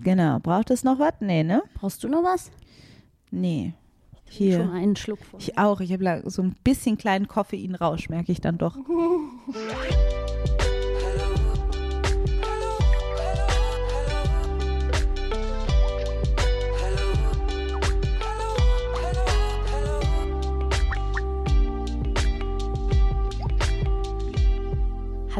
Genau. Braucht es noch was? Nee, ne? Brauchst du noch was? Nee. Schon Hier. einen Schluck vor. Ich auch. Ich habe so ein bisschen kleinen Koffeinrausch, merke ich dann doch.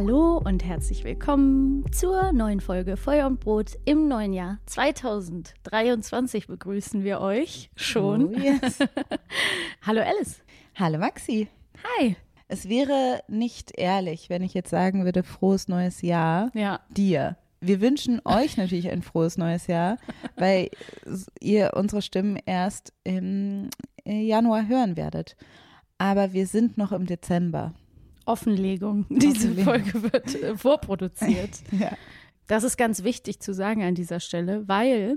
Hallo und herzlich willkommen zur neuen Folge Feuer und Brot im neuen Jahr 2023 begrüßen wir euch schon. Oh, yes. Hallo Alice. Hallo Maxi. Hi. Es wäre nicht ehrlich, wenn ich jetzt sagen würde, frohes neues Jahr Ja. dir. Wir wünschen euch natürlich ein frohes neues Jahr, weil ihr unsere Stimmen erst im Januar hören werdet. Aber wir sind noch im Dezember. Offenlegung. Diese Offenlegung. Folge wird äh, vorproduziert. Ja. Das ist ganz wichtig zu sagen an dieser Stelle, weil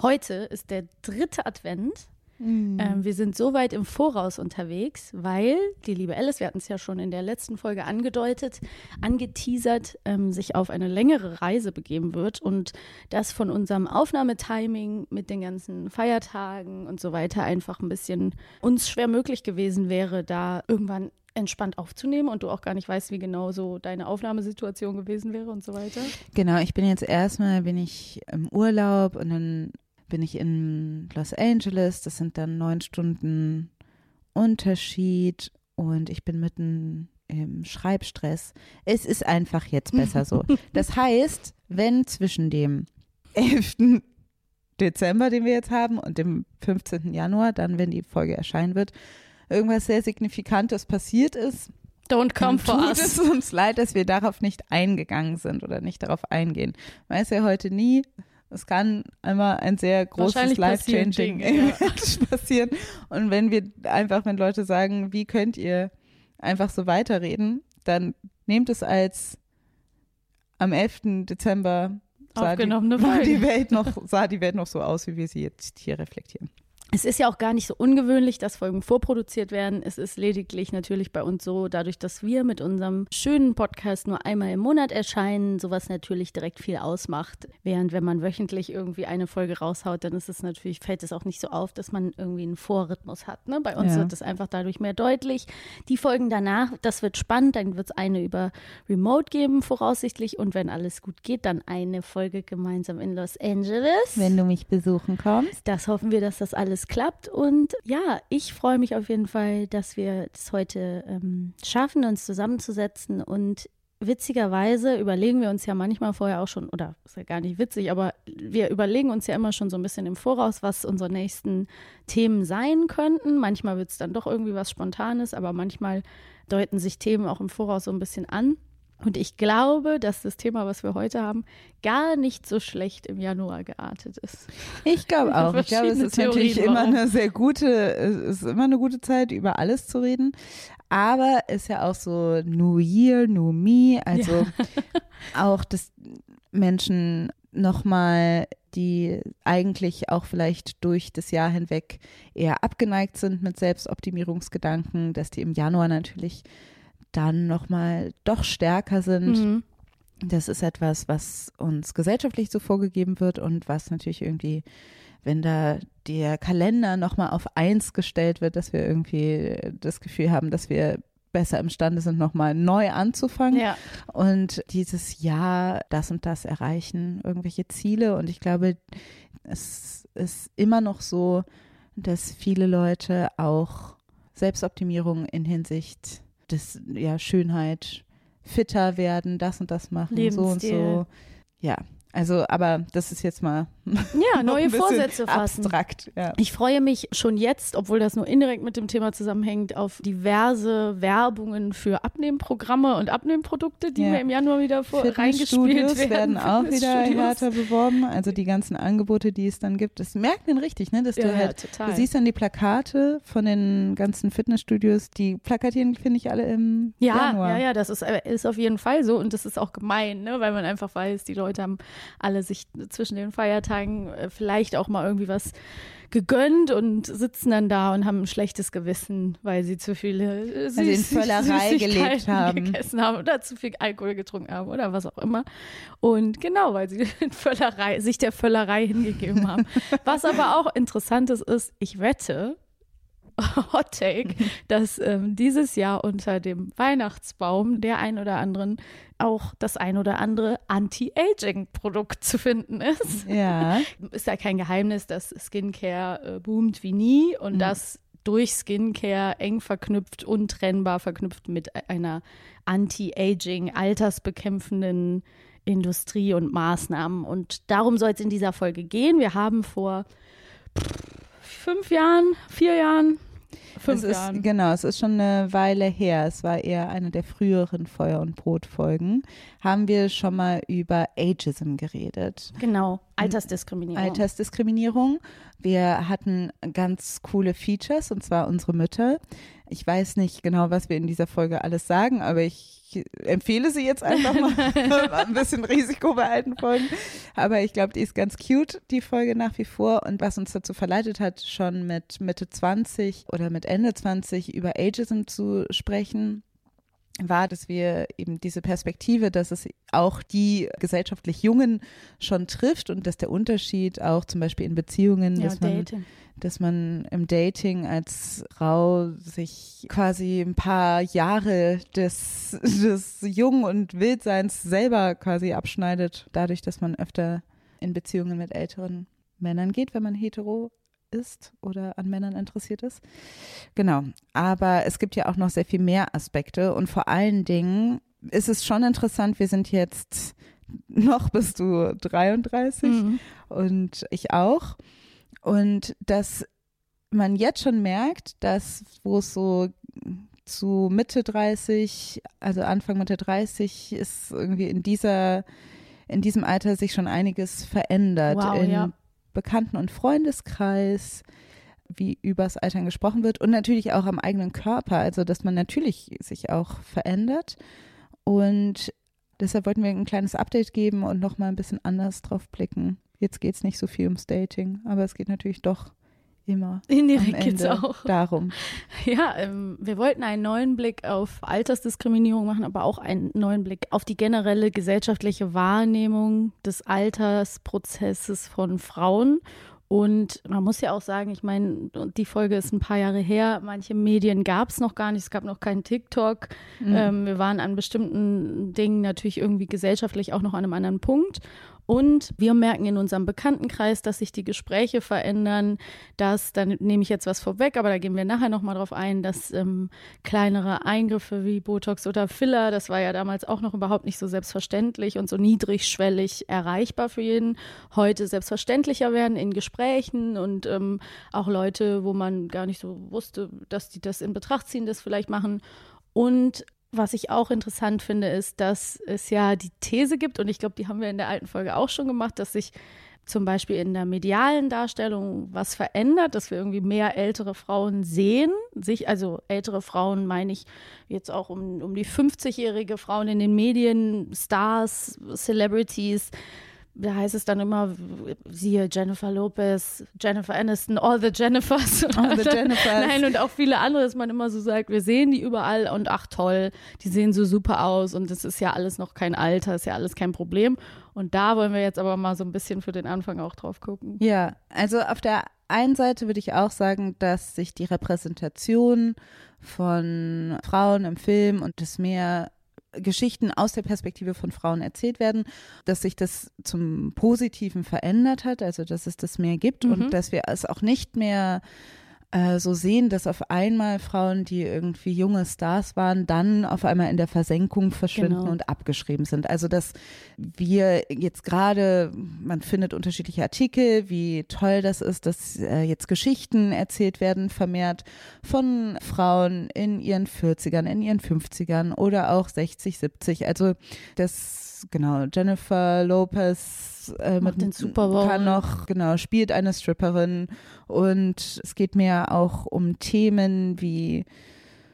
heute ist der dritte Advent. Ähm, wir sind so weit im Voraus unterwegs, weil die liebe Alice, wir hatten es ja schon in der letzten Folge angedeutet, angeteasert, ähm, sich auf eine längere Reise begeben wird und das von unserem Aufnahmetiming mit den ganzen Feiertagen und so weiter einfach ein bisschen uns schwer möglich gewesen wäre, da irgendwann entspannt aufzunehmen und du auch gar nicht weißt, wie genau so deine Aufnahmesituation gewesen wäre und so weiter. Genau, ich bin jetzt erstmal, bin ich im Urlaub und dann bin ich in Los Angeles. Das sind dann neun Stunden Unterschied und ich bin mitten im Schreibstress. Es ist einfach jetzt besser so. Das heißt, wenn zwischen dem 11. Dezember, den wir jetzt haben, und dem 15. Januar, dann, wenn die Folge erscheinen wird, irgendwas sehr Signifikantes passiert ist, Don't come for tut us. es uns leid, dass wir darauf nicht eingegangen sind oder nicht darauf eingehen. Weiß ja heute nie. Es kann einmal ein sehr großes Life-Changing ja. Event passieren. Und wenn wir einfach, wenn Leute sagen, wie könnt ihr einfach so weiterreden, dann nehmt es als am 11. Dezember sah, die, die Welt noch, sah die Welt noch so aus, wie wir sie jetzt hier reflektieren. Es ist ja auch gar nicht so ungewöhnlich, dass Folgen vorproduziert werden. Es ist lediglich natürlich bei uns so, dadurch, dass wir mit unserem schönen Podcast nur einmal im Monat erscheinen, sowas natürlich direkt viel ausmacht. Während wenn man wöchentlich irgendwie eine Folge raushaut, dann ist es natürlich, fällt es auch nicht so auf, dass man irgendwie einen Vorrhythmus hat. Ne? Bei uns Ja. wird es einfach dadurch mehr deutlich. Die Folgen danach, das wird spannend, dann wird es eine über Remote geben, voraussichtlich. Und wenn alles gut geht, dann eine Folge gemeinsam in Los Angeles. Wenn du mich besuchen kommst. Das hoffen wir, dass das alles klappt. Und ja, ich freue mich auf jeden Fall, dass wir das heute ähm, schaffen, uns zusammenzusetzen. Und witzigerweise überlegen wir uns ja manchmal vorher auch schon, oder ist ja gar nicht witzig, aber wir überlegen uns ja immer schon so ein bisschen im Voraus, was unsere nächsten Themen sein könnten. Manchmal wird es dann doch irgendwie was Spontanes, aber manchmal deuten sich Themen auch im Voraus so ein bisschen an. Und ich glaube, dass das Thema, was wir heute haben, gar nicht so schlecht im Januar geartet ist. Ich glaube auch. Ich glaube, es ist natürlich Theorien, immer warum. eine sehr gute, es ist immer eine gute Zeit, über alles zu reden. Aber ist ja auch so New Year, New Me, also auch, dass Menschen nochmal, die eigentlich auch vielleicht durch das Jahr hinweg eher abgeneigt sind mit Selbstoptimierungsgedanken, dass die im Januar natürlich dann nochmal doch stärker sind. Mhm. Das ist etwas, was uns gesellschaftlich so vorgegeben wird und was natürlich irgendwie, wenn da der Kalender nochmal auf eins gestellt wird, dass wir irgendwie das Gefühl haben, dass wir besser imstande sind, nochmal neu anzufangen Ja, und dieses Jahr das und das erreichen, irgendwelche Ziele. Und ich glaube, es ist immer noch so, dass viele Leute auch Selbstoptimierung in Hinsicht des, ja, Schönheit, fitter werden, das und das machen, so und Lebensstil. so. Ja, also, aber das ist jetzt mal ja neue Vorsätze fassen. abstrakt. Ja. Ich freue mich schon jetzt, obwohl das nur indirekt mit dem Thema zusammenhängt, auf diverse Werbungen für Abnehmprogramme und Abnehmprodukte, die Ja. mir im Januar wieder vor reingespielt Fitnessstudios werden. werden auch wieder härter beworben. Also die ganzen Angebote, die es dann gibt. Das merkt man richtig, ne? Dass Ja, du ja, halt, total. du siehst dann die Plakate von den ganzen Fitnessstudios, die plakatieren, finde ich, alle im Ja, Januar. ja, ja, das ist, äh, ist auf jeden Fall so und das ist auch gemein, ne? weil man einfach weiß, die Leute haben alle sich zwischen den Feiertagen Tagen äh, vielleicht auch mal irgendwie was gegönnt und sitzen dann da und haben ein schlechtes Gewissen, weil sie zu viele äh, Süß- Völlerei gelebt haben. gegessen haben oder zu viel Alkohol getrunken haben oder was auch immer. Und genau, weil sie in Völlerei, sich der Völlerei hingegeben haben. was aber auch interessant ist, ist, ich wette, Hot Take, dass ähm, dieses Jahr unter dem Weihnachtsbaum der ein oder anderen auch das ein oder andere Anti-Aging-Produkt zu finden ist. Ja. Ist ja kein Geheimnis, dass Skincare äh, boomt wie nie und Mhm. das durch Skincare eng verknüpft, untrennbar verknüpft mit einer Anti-Aging, altersbekämpfenden Industrie und Maßnahmen. Und darum soll es in dieser Folge gehen. Wir haben vor fünf Jahren, vier Jahren, fünf es ist, Jahren. Genau, es ist schon eine Weile her. Es war eher eine der früheren Feuer- und Brot-Folgen. Haben wir schon mal über Ageism geredet. Genau, Altersdiskriminierung. Altersdiskriminierung. Wir hatten ganz coole Features, und zwar unsere Mütter. Ich weiß nicht genau, was wir in dieser Folge alles sagen, aber ich empfehle sie jetzt einfach mal. Ein bisschen Risiko bei alten Folgen. Aber ich glaube, die ist ganz cute, die Folge nach wie vor. Und was uns dazu verleitet hat, schon mit Mitte 20 oder mit Ende 20 über Ageism zu sprechen, war, dass wir eben diese Perspektive, dass es auch die gesellschaftlich Jungen schon trifft und dass der Unterschied auch zum Beispiel in Beziehungen, ja, dass, man, Dating. dass man im Dating als Frau sich quasi ein paar Jahre des, des Jung- und Wildseins selber quasi abschneidet, dadurch, dass man öfter in Beziehungen mit älteren Männern geht, wenn man hetero ist oder an Männern interessiert ist. Genau. Aber es gibt ja auch noch sehr viel mehr Aspekte und vor allen Dingen ist es schon interessant, wir sind jetzt noch bist du 33 Mhm. und ich auch. Und dass man jetzt schon merkt, dass wo es so zu Mitte 30, also Anfang Mitte 30 ist irgendwie in dieser in diesem Alter sich schon einiges verändert Wow, in ja. Bekannten- und Freundeskreis, wie übers Altern gesprochen wird und natürlich auch am eigenen Körper, also dass man natürlich sich auch verändert und deshalb wollten wir ein kleines Update geben und noch mal ein bisschen anders drauf blicken. Jetzt geht es nicht so viel ums Dating, aber es geht natürlich doch immer Indirekt geht's Ende auch. darum. Ja, ähm, wir wollten einen neuen Blick auf Altersdiskriminierung machen, aber auch einen neuen Blick auf die generelle gesellschaftliche Wahrnehmung des Altersprozesses von Frauen. Und man muss ja auch sagen, ich meine, die Folge ist ein paar Jahre her. Manche Medien gab es noch gar nicht. Es gab noch keinen TikTok. Mhm. Ähm, wir waren an bestimmten Dingen natürlich irgendwie gesellschaftlich auch noch an einem anderen Punkt. Und wir merken in unserem Bekanntenkreis, dass sich die Gespräche verändern, dass, dann nehme ich jetzt was vorweg, aber da gehen wir nachher nochmal drauf ein, dass ähm, kleinere Eingriffe wie Botox oder Filler, das war ja damals auch noch überhaupt nicht so selbstverständlich und so niedrigschwellig erreichbar für jeden, heute selbstverständlicher werden in Gesprächen und ähm, auch Leute, wo man gar nicht so wusste, dass die das in Betracht ziehen, das vielleicht machen. Und was ich auch interessant finde, ist, dass es ja die These gibt, und ich glaube, die haben wir in der alten Folge auch schon gemacht, dass sich zum Beispiel in der medialen Darstellung was verändert, dass wir irgendwie mehr ältere Frauen sehen. Sich, also ältere Frauen meine ich jetzt auch um, um die 50-jährige Frauen in den Medien, Stars, Celebrities. Da heißt es dann immer, siehe Jennifer Lopez, Jennifer Aniston, all the Jennifers. All the Jennifers. Nein, und auch viele andere, dass man immer so sagt, wir sehen die überall und ach toll, die sehen so super aus und das ist ja alles noch kein Alter, ist ja alles kein Problem. Und da wollen wir jetzt aber mal so ein bisschen für den Anfang auch drauf gucken. Ja, also auf der einen Seite würde ich auch sagen, dass sich die Repräsentation von Frauen im Film und das mehr Geschichten aus der Perspektive von Frauen erzählt werden, dass sich das zum Positiven verändert hat, also dass es das mehr gibt Mhm. und dass wir es auch nicht mehr äh, so sehen, dass auf einmal Frauen, die irgendwie junge Stars waren, dann auf einmal in der Versenkung verschwinden Genau. und abgeschrieben sind. Also dass wir jetzt gerade, man findet unterschiedliche Artikel, wie toll das ist, dass äh, jetzt Geschichten erzählt werden, vermehrt von Frauen in ihren 40ern, in ihren 50ern oder auch 60, 70. Also das, genau, Jennifer Lopez äh, mit, den Super Bowl. kann noch, genau, spielt eine Stripperin und es geht mehr auch um Themen wie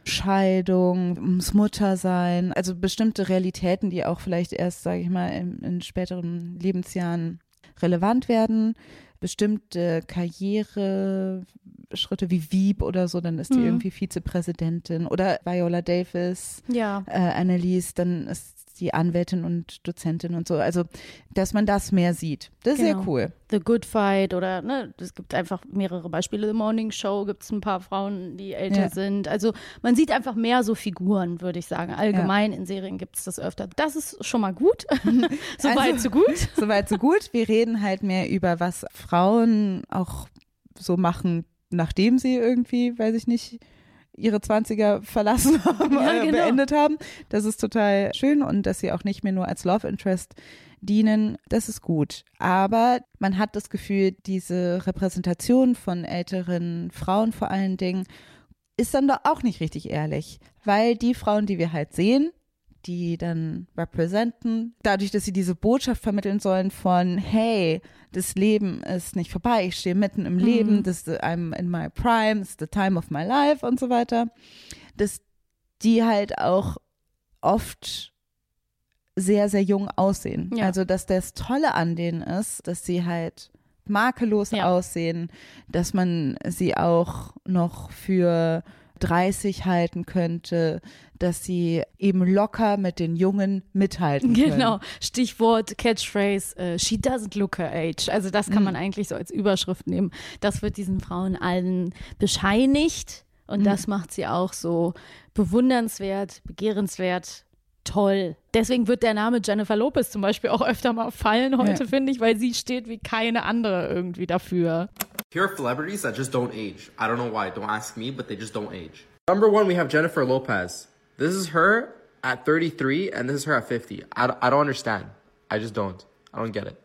Scheidung, ums Muttersein, also bestimmte Realitäten, die auch vielleicht erst, sage ich mal, in, in späteren Lebensjahren relevant werden. Bestimmte Karriereschritte wie Wieb oder so, dann ist die Mhm. irgendwie Vizepräsidentin oder Viola Davis, Ja. äh, Annelies, dann ist die Anwältin und Dozentin und so. Also, dass man das mehr sieht. Das ist Genau. sehr cool. The Good Fight oder ne, es gibt einfach mehrere Beispiele. The Morning Show gibt es ein paar Frauen, die älter Ja. sind. Also man sieht einfach mehr so Figuren, würde ich sagen. Allgemein in Serien gibt es das öfter. Das ist schon mal gut. Soweit, Also- so gut. Soweit, so gut. Wir reden halt mehr über, was Frauen auch so machen, nachdem sie irgendwie, weiß ich nicht, ihre 20er verlassen haben, Ja, äh, genau. beendet haben. Das ist total schön und dass sie auch nicht mehr nur als Love Interest dienen, das ist gut. Aber man hat das Gefühl, diese Repräsentation von älteren Frauen vor allen Dingen ist dann doch auch nicht richtig ehrlich, weil die Frauen, die wir halt sehen, die dann representen, dadurch, dass sie diese Botschaft vermitteln sollen von, hey, das Leben ist nicht vorbei, ich stehe mitten im Leben, das I'm in my prime, it's the time of my life und so weiter, dass die halt auch oft sehr, sehr jung aussehen. Ja. Also, dass das Tolle an denen ist, dass sie halt makellos Ja. aussehen, dass man sie auch noch für 30 halten könnte, dass sie eben locker mit den Jungen mithalten können. Genau, Stichwort Catchphrase, äh, she doesn't look her age. Also das kann man eigentlich so als Überschrift nehmen. Das wird diesen Frauen allen bescheinigt und das macht sie auch so bewundernswert, begehrenswert, toll. Deswegen wird der Name Jennifer Lopez zum Beispiel auch öfter mal fallen heute, Ja. finde ich, weil sie steht wie keine andere irgendwie dafür. Here are celebrities that just don't age. I don't know why. Don't ask me, but they just don't age. Number one, we have Jennifer Lopez. This is her at 33, and this is her at 50. I, I don't understand. I just don't. I don't get it.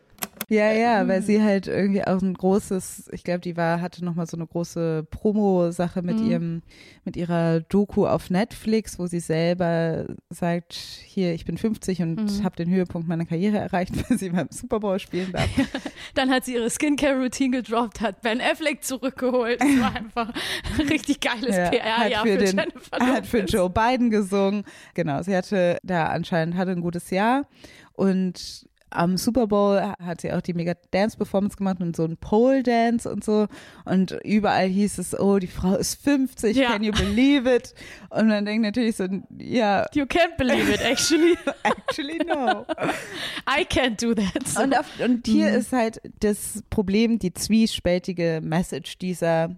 Ja, ja, weil sie halt irgendwie auch ein großes, ich glaube, die war, hatte nochmal so eine große Promo-Sache mit ihrem, mit ihrer Doku auf Netflix, wo sie selber sagt, hier, ich bin 50 und habe den Höhepunkt meiner Karriere erreicht, weil sie beim Super Bowl spielen darf. Dann hat sie ihre Skincare-Routine gedroppt, hat Ben Affleck zurückgeholt. Das war einfach ein richtig geiles Ja, PR-Jahr für, für, den, Jennifer hat für Lopez. Joe Biden gesungen. Genau, sie hatte da anscheinend hatte ein gutes Jahr und am Super Bowl hat sie auch die Mega Dance Performance gemacht und so ein Pole Dance und so und überall hieß es, oh, die Frau ist 50, Ja. can you believe it? Und man denkt natürlich so, ja, You can't believe it, actually. actually no. I can't do that. So. Und, auf, und hier ist halt das Problem, die zwiespältige Message dieser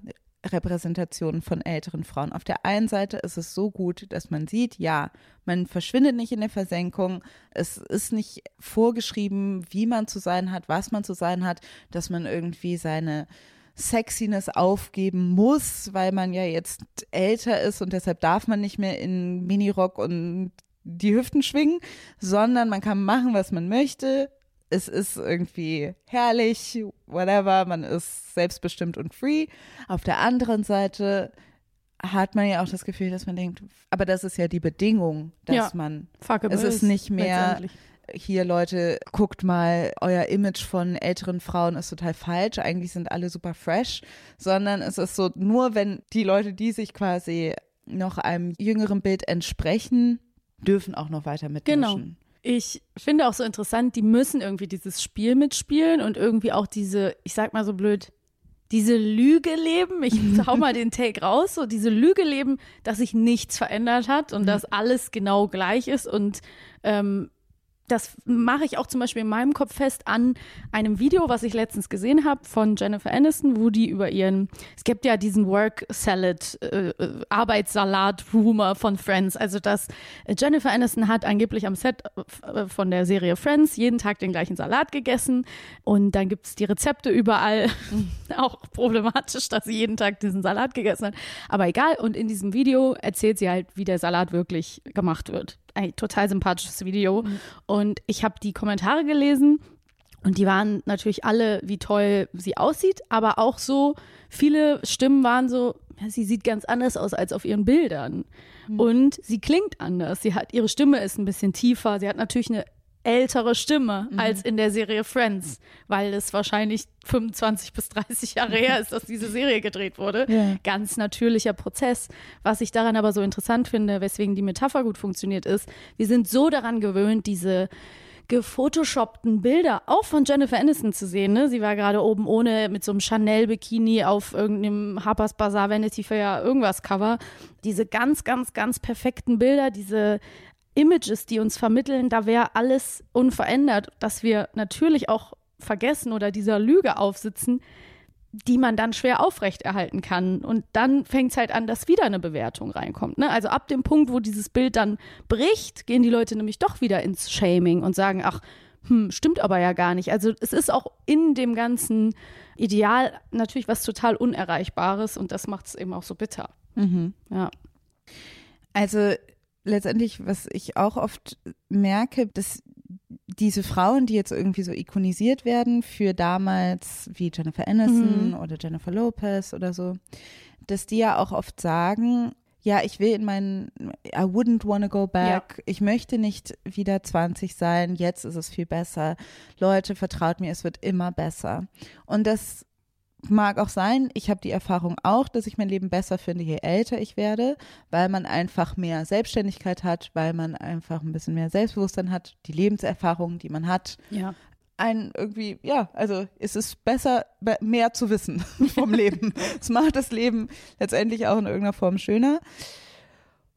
Repräsentation von älteren Frauen. Auf der einen Seite ist es so gut, dass man sieht, ja, man verschwindet nicht in der Versenkung. Es ist nicht vorgeschrieben, wie man zu sein hat, was man zu sein hat, dass man irgendwie seine Sexiness aufgeben muss, weil man ja jetzt älter ist und deshalb darf man nicht mehr in Minirock und die Hüften schwingen, sondern man kann machen, was man möchte. Es ist irgendwie herrlich, whatever, man ist selbstbestimmt und free. Auf der anderen Seite hat man ja auch das Gefühl, dass man denkt, aber das ist ja die Bedingung, dass Ja. man es ist nicht mehr hier Leute, guckt mal, euer Image von älteren Frauen ist total falsch, eigentlich sind alle super fresh, sondern es ist so, nur wenn die Leute, die sich quasi noch einem jüngeren Bild entsprechen, dürfen auch noch weiter mitmischen. Genau. Ich finde auch so interessant, die müssen irgendwie dieses Spiel mitspielen und irgendwie auch diese, ich sag mal so blöd, diese Lüge leben. Ich hau mal den Take raus, so diese Lüge leben, dass sich nichts verändert hat und dass alles genau gleich ist und ähm, das mache ich auch zum Beispiel in meinem Kopf fest an einem Video, was ich letztens gesehen habe von Jennifer Aniston, wo die über ihren, es gibt ja diesen Work Salad, äh, äh, Arbeitssalat-Rumor von Friends. Also, dass äh, Jennifer Aniston hat angeblich am Set äh, von der Serie Friends jeden Tag den gleichen Salat gegessen und dann gibt es die Rezepte überall. auch problematisch, dass sie jeden Tag diesen Salat gegessen hat. Aber egal. Und in diesem Video erzählt sie halt, wie der Salat wirklich gemacht wird. Ein total sympathisches Video. Und ich habe die Kommentare gelesen und die waren natürlich alle, wie toll sie aussieht, aber auch so, viele Stimmen waren so, ja, sie sieht ganz anders aus als auf ihren Bildern. Und sie klingt anders. Sie hat, ihre Stimme ist ein bisschen tiefer. Sie hat natürlich eine ältere Stimme als in der Serie Friends, weil es wahrscheinlich 25 bis 30 Jahre her ist, dass diese Serie gedreht wurde. Ja. Ganz natürlicher Prozess. Was ich daran aber so interessant finde, weswegen die Metapher gut funktioniert, ist, wir sind so daran gewöhnt, diese gefotoshoppten Bilder auch von Jennifer Aniston zu sehen. Ne? Sie war gerade oben ohne mit so einem Chanel-Bikini auf irgendeinem Harper's Bazaar Vanity Fair irgendwas Cover. Diese ganz, ganz, ganz perfekten Bilder, diese Images, die uns vermitteln, da wäre alles unverändert, dass wir natürlich auch vergessen oder dieser Lüge aufsitzen, die man dann schwer aufrechterhalten kann. Und dann fängt es halt an, dass wieder eine Bewertung reinkommt. Ne? Also ab dem Punkt, wo dieses Bild dann bricht, gehen die Leute nämlich doch wieder ins Shaming und sagen, ach, hm, stimmt aber ja gar nicht. Also es ist auch in dem ganzen Ideal natürlich was total Unerreichbares und das macht es eben auch so bitter. Mhm. Ja. Also letztendlich, was ich auch oft merke, dass diese Frauen, die jetzt irgendwie so ikonisiert werden für damals wie Jennifer Aniston Mhm. oder Jennifer Lopez oder so, dass die ja auch oft sagen, ja, ich will in meinen, I wouldn't wanna go back. Ich möchte nicht wieder 20 sein. Jetzt ist es viel besser. Leute, vertraut mir, es wird immer besser. Und das mag auch sein. Ich habe die Erfahrung auch, dass ich mein Leben besser finde, je älter ich werde, weil man einfach mehr Selbstständigkeit hat, weil man einfach ein bisschen mehr Selbstbewusstsein hat, die Lebenserfahrung, die man hat, Ja. ein irgendwie, ja, also es ist besser, be- mehr zu wissen vom Leben. Es macht das Leben letztendlich auch in irgendeiner Form schöner.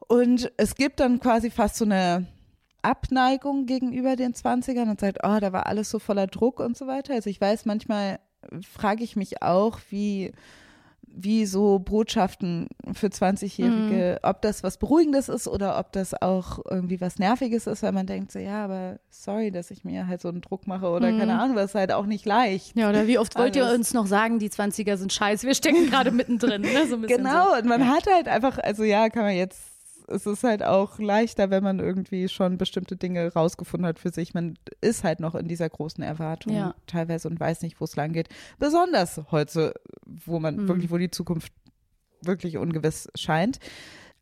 Und es gibt dann quasi fast so eine Abneigung gegenüber den 20ern und sagt, oh, da war alles so voller Druck und so weiter. Also ich weiß, manchmal frage ich mich auch, wie, wie so Botschaften für 20-Jährige, ob das was Beruhigendes ist oder ob das auch irgendwie was Nerviges ist, weil man denkt so, ja, aber sorry, dass ich mir halt so einen Druck mache oder keine Ahnung, das ist halt auch nicht leicht. Ja, oder wie oft wollt ihr uns noch sagen, die 20er sind scheiße? Wir stecken gerade mittendrin. Ne? So Genau, So. und man hat halt einfach, also ja, kann man jetzt, es ist halt auch leichter, wenn man irgendwie schon bestimmte Dinge rausgefunden hat für sich. Man ist halt noch in dieser großen Erwartung Ja. teilweise und weiß nicht, wo es lang geht. Besonders heute, wo man wirklich, wo die Zukunft wirklich ungewiss scheint.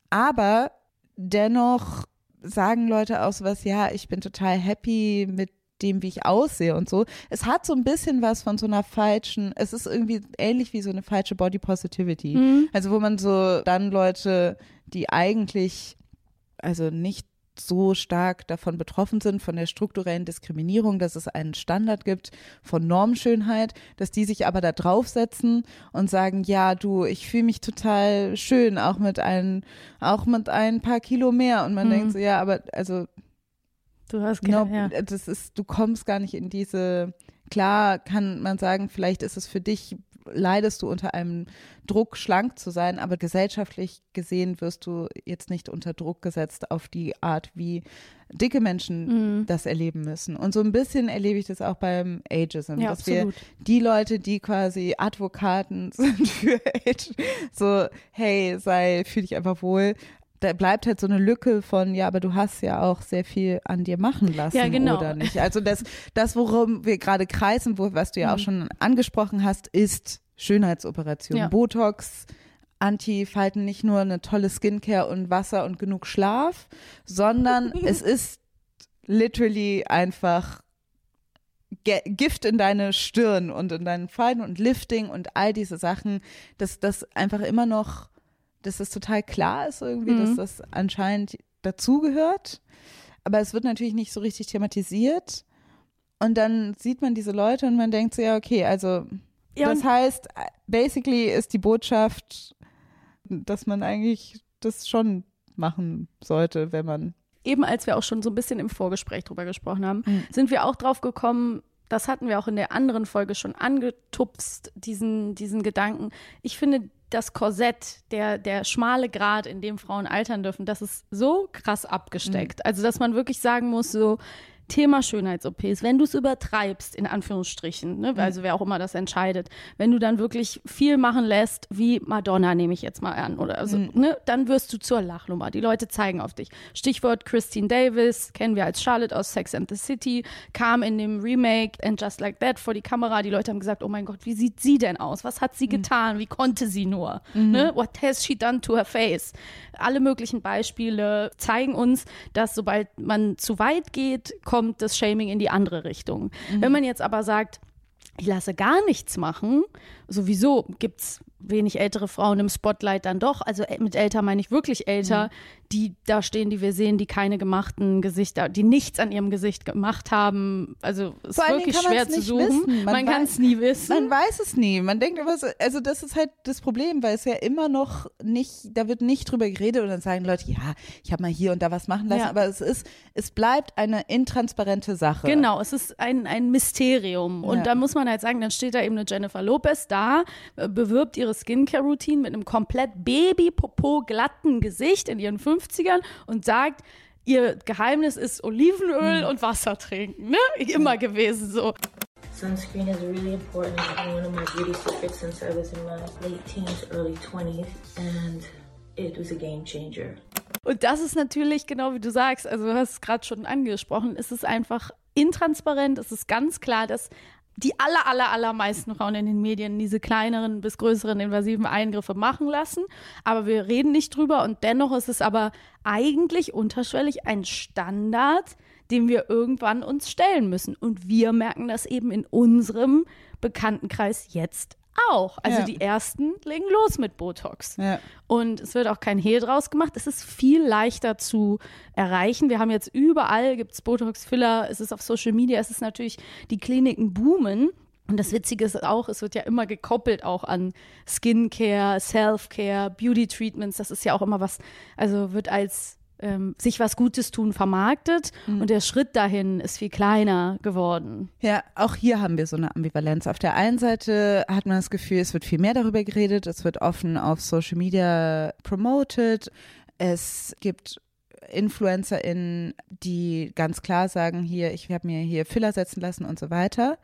Aber dennoch sagen Leute auch sowas, ja, ich bin total happy mit dem, wie ich aussehe und so. Es hat so ein bisschen was von so einer falschen, es ist irgendwie ähnlich wie so eine falsche Body Positivity. Also wo man so dann Leute, die eigentlich, also nicht so stark davon betroffen sind, von der strukturellen Diskriminierung, dass es einen Standard gibt von Normschönheit, dass die sich aber da draufsetzen und sagen, ja, du, ich fühle mich total schön, auch mit ein, auch mit ein paar Kilo mehr. Und man Mhm. denkt so, ja, aber also Du hast no, keine, ja. das ist, du kommst gar nicht in diese, klar kann man sagen, vielleicht ist es für dich, leidest du unter einem Druck, schlank zu sein, aber gesellschaftlich gesehen wirst du jetzt nicht unter Druck gesetzt auf die Art, wie dicke Menschen Mhm. das erleben müssen. Und so ein bisschen erlebe ich das auch beim Ageism, Ja, dass absolut. wir die Leute, die quasi Advokaten sind für Age, so, hey, sei, fühl dich einfach wohl. Da bleibt halt so eine Lücke von, ja, aber du hast ja auch sehr viel an dir machen lassen, Ja, genau. oder nicht? Also das, das, worum wir gerade kreisen, wo, was du ja auch Mhm. schon angesprochen hast, ist Schönheitsoperation. Ja. Botox, Anti-Falten, nicht nur eine tolle Skincare und Wasser und genug Schlaf, sondern es ist literally einfach Gift in deine Stirn und in deinen Falten und Lifting und all diese Sachen, dass das einfach immer noch, dass das total klar ist irgendwie, Mhm. dass das anscheinend dazugehört. Aber es wird natürlich nicht so richtig thematisiert. Und dann sieht man diese Leute und man denkt so, ja, okay, also Ja, das heißt, basically ist die Botschaft, dass man eigentlich das schon machen sollte, wenn man eben als wir auch schon so ein bisschen im Vorgespräch drüber gesprochen haben, Mhm. sind wir auch drauf gekommen, das hatten wir auch in der anderen Folge schon angetupst, diesen, diesen Gedanken. Ich finde, das Korsett, der, der schmale Grad, in dem Frauen altern dürfen, das ist so krass abgesteckt. Also, dass man wirklich sagen muss, so, Thema Schönheits-OPs, wenn du es übertreibst, in Anführungsstrichen, ne, also wer auch immer das entscheidet, wenn du dann wirklich viel machen lässt, wie Madonna nehme ich jetzt mal an, oder also, ne, dann wirst du zur Lachnummer. Die Leute zeigen auf dich. Stichwort Christine Davis, kennen wir als Charlotte aus Sex and the City, kam in dem Remake And Just Like That vor die Kamera. Die Leute haben gesagt, oh mein Gott, wie sieht sie denn aus? Was hat sie getan? Wie konnte sie nur? Ne? What has she done to her face? Alle möglichen Beispiele zeigen uns, dass sobald man zu weit geht, kommt das Shaming in die andere Richtung. Wenn man jetzt aber sagt, ich lasse gar nichts machen, sowieso gibt's wenig ältere Frauen im Spotlight dann doch, also äh, mit älter meine ich wirklich älter, mhm. Die da stehen, die wir sehen, die keine gemachten Gesichter, die nichts an ihrem Gesicht gemacht haben. Also es ist wirklich schwer zu suchen. Wissen. Man, man kann es nie wissen. Man weiß es nie. Man denkt so, also das ist halt das Problem, weil es ja immer noch nicht, da wird nicht drüber geredet und dann sagen Leute, ja, ich habe mal hier und da was machen lassen, ja. aber es ist, es bleibt eine intransparente Sache. Genau, es ist ein, ein Mysterium. Und ja. da muss man halt sagen, dann steht da eben eine Jennifer Lopez da, äh, bewirbt ihre Skincare-Routine mit einem komplett Baby-Popo-glatten Gesicht in ihren 50ern und sagt, ihr Geheimnis ist Olivenöl mhm. und Wasser trinken, ne? Immer gewesen so. Sunscreen is really important. It's one of my beauty secrets since I was in my late teens, early 20s and it was a game changer. Und das ist natürlich genau wie du sagst, also du hast es gerade schon angesprochen, es ist einfach intransparent, es ist ganz klar, dass die aller, aller, allermeisten Frauen in den Medien diese kleineren bis größeren invasiven Eingriffe machen lassen. Aber wir reden nicht drüber und dennoch ist es aber eigentlich unterschwellig ein Standard, dem wir irgendwann uns stellen müssen. Und wir merken das eben in unserem Bekanntenkreis jetzt auch. Also ja. die ersten legen los mit Botox. Ja. Und es wird auch kein Hehl draus gemacht. Es ist viel leichter zu erreichen. Wir haben jetzt überall gibt's Botox-Filler. Es ist auf Social Media. Es ist natürlich, die Kliniken boomen. Und das Witzige ist auch, es wird ja immer gekoppelt auch an Skincare, Self-Care, Beauty-Treatments. Das ist ja auch immer was, also wird als ähm, sich was Gutes tun vermarktet mhm. und der Schritt dahin ist viel kleiner geworden. Ja, auch hier haben wir so eine Ambivalenz. Auf der einen Seite hat man das Gefühl, es wird viel mehr darüber geredet, es wird offen auf Social Media promoted, es gibt InfluencerInnen, die ganz klar sagen, hier, ich habe mir hier Filler setzen lassen und so weiter.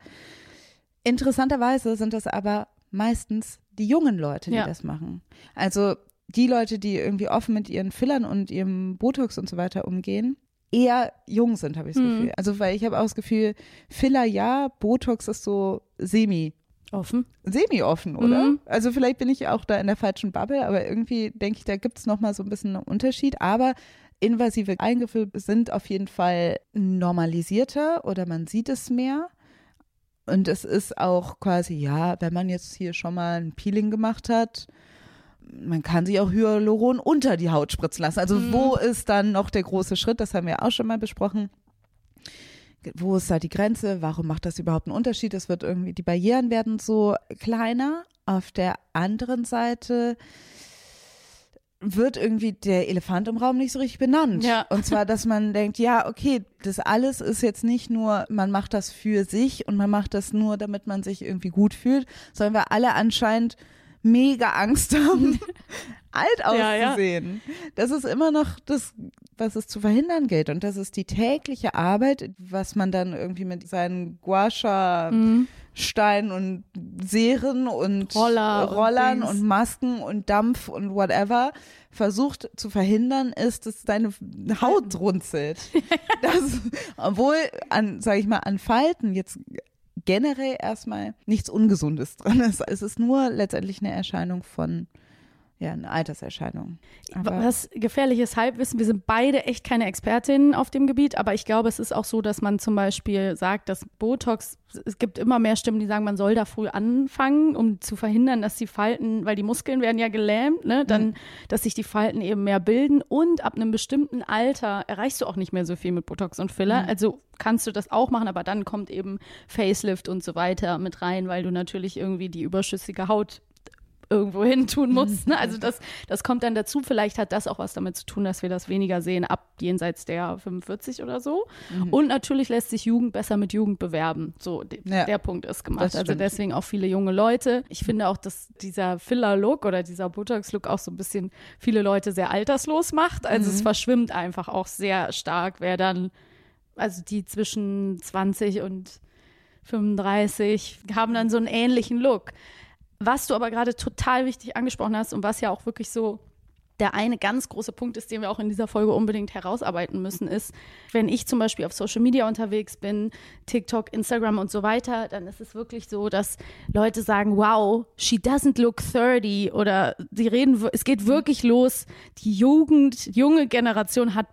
Interessanterweise sind das aber meistens die jungen Leute, die ja. das machen. Also die Leute, die irgendwie offen mit ihren Fillern und ihrem Botox und so weiter umgehen, eher jung sind, habe ich das mhm. Gefühl. Also, weil ich habe auch das Gefühl, Filler ja, Botox ist so semi. Offen. Semi-offen, oder? Mhm. Also vielleicht bin ich auch da in der falschen Bubble, aber irgendwie denke ich, da gibt es nochmal so ein bisschen einen Unterschied. Aber invasive Eingriffe sind auf jeden Fall normalisierter oder man sieht es mehr. Und es ist auch quasi, ja, wenn man jetzt hier schon mal ein Peeling gemacht hat, man kann sich auch Hyaluron unter die Haut spritzen lassen. Also mhm. wo ist dann noch der große Schritt? Das haben wir auch schon mal besprochen. Wo ist da die Grenze? Warum macht das überhaupt einen Unterschied? Es wird irgendwie, die Barrieren werden so kleiner. Auf der anderen Seite wird irgendwie der Elefant im Raum nicht so richtig benannt. Ja. Und zwar, dass man denkt, ja, okay, das alles ist jetzt nicht nur, man macht das für sich und man macht das nur, damit man sich irgendwie gut fühlt, sondern wir alle anscheinend mega Angst haben, alt auszusehen. Ja, ja. Das ist immer noch das, was es zu verhindern gilt. Und das ist die tägliche Arbeit, was man dann irgendwie mit seinen Guasha mhm. Steinen und Serien und Roller Rollern und, und, Masken und Dampf und whatever versucht zu verhindern, ist, dass deine Haut runzelt. das, obwohl an, sag ich mal, an Falten jetzt generell erstmal nichts Ungesundes dran ist. Es ist nur letztendlich eine Erscheinung von ja, eine Alterserscheinung. Aber Was gefährliches Halbwissen, wir sind beide echt keine Expertinnen auf dem Gebiet, aber ich glaube, es ist auch so, dass man zum Beispiel sagt, dass Botox, es gibt immer mehr Stimmen, die sagen, man soll da früh anfangen, um zu verhindern, dass die Falten, weil die Muskeln werden ja gelähmt, ne, dann, mhm. dass sich die Falten eben mehr bilden und ab einem bestimmten Alter erreichst du auch nicht mehr so viel mit Botox und Filler. Mhm. Also kannst du das auch machen, aber dann kommt eben Facelift und so weiter mit rein, weil du natürlich irgendwie die überschüssige Haut irgendwo hin tun muss. Ne? Also das, das kommt dann dazu. Vielleicht hat das auch was damit zu tun, dass wir das weniger sehen ab jenseits der 45 oder so. Mhm. Und natürlich lässt sich Jugend besser mit Jugend bewerben. So, ja, der Punkt ist gemacht. Also deswegen auch viele junge Leute. Ich finde auch, dass dieser Filler-Look oder dieser Botox-Look auch so ein bisschen viele Leute sehr alterslos macht. Also mhm. es verschwimmt einfach auch sehr stark, wer dann, also die zwischen 20 und 35 haben dann so einen ähnlichen Look. Was du aber gerade total wichtig angesprochen hast und was ja auch wirklich so der eine ganz große Punkt ist, den wir auch in dieser Folge unbedingt herausarbeiten müssen, ist, wenn ich zum Beispiel auf Social Media unterwegs bin, TikTok, Instagram und so weiter, dann ist es wirklich so, dass Leute sagen, wow, she doesn't look 30 oder sie reden, es geht wirklich los, die Jugend, junge Generation hat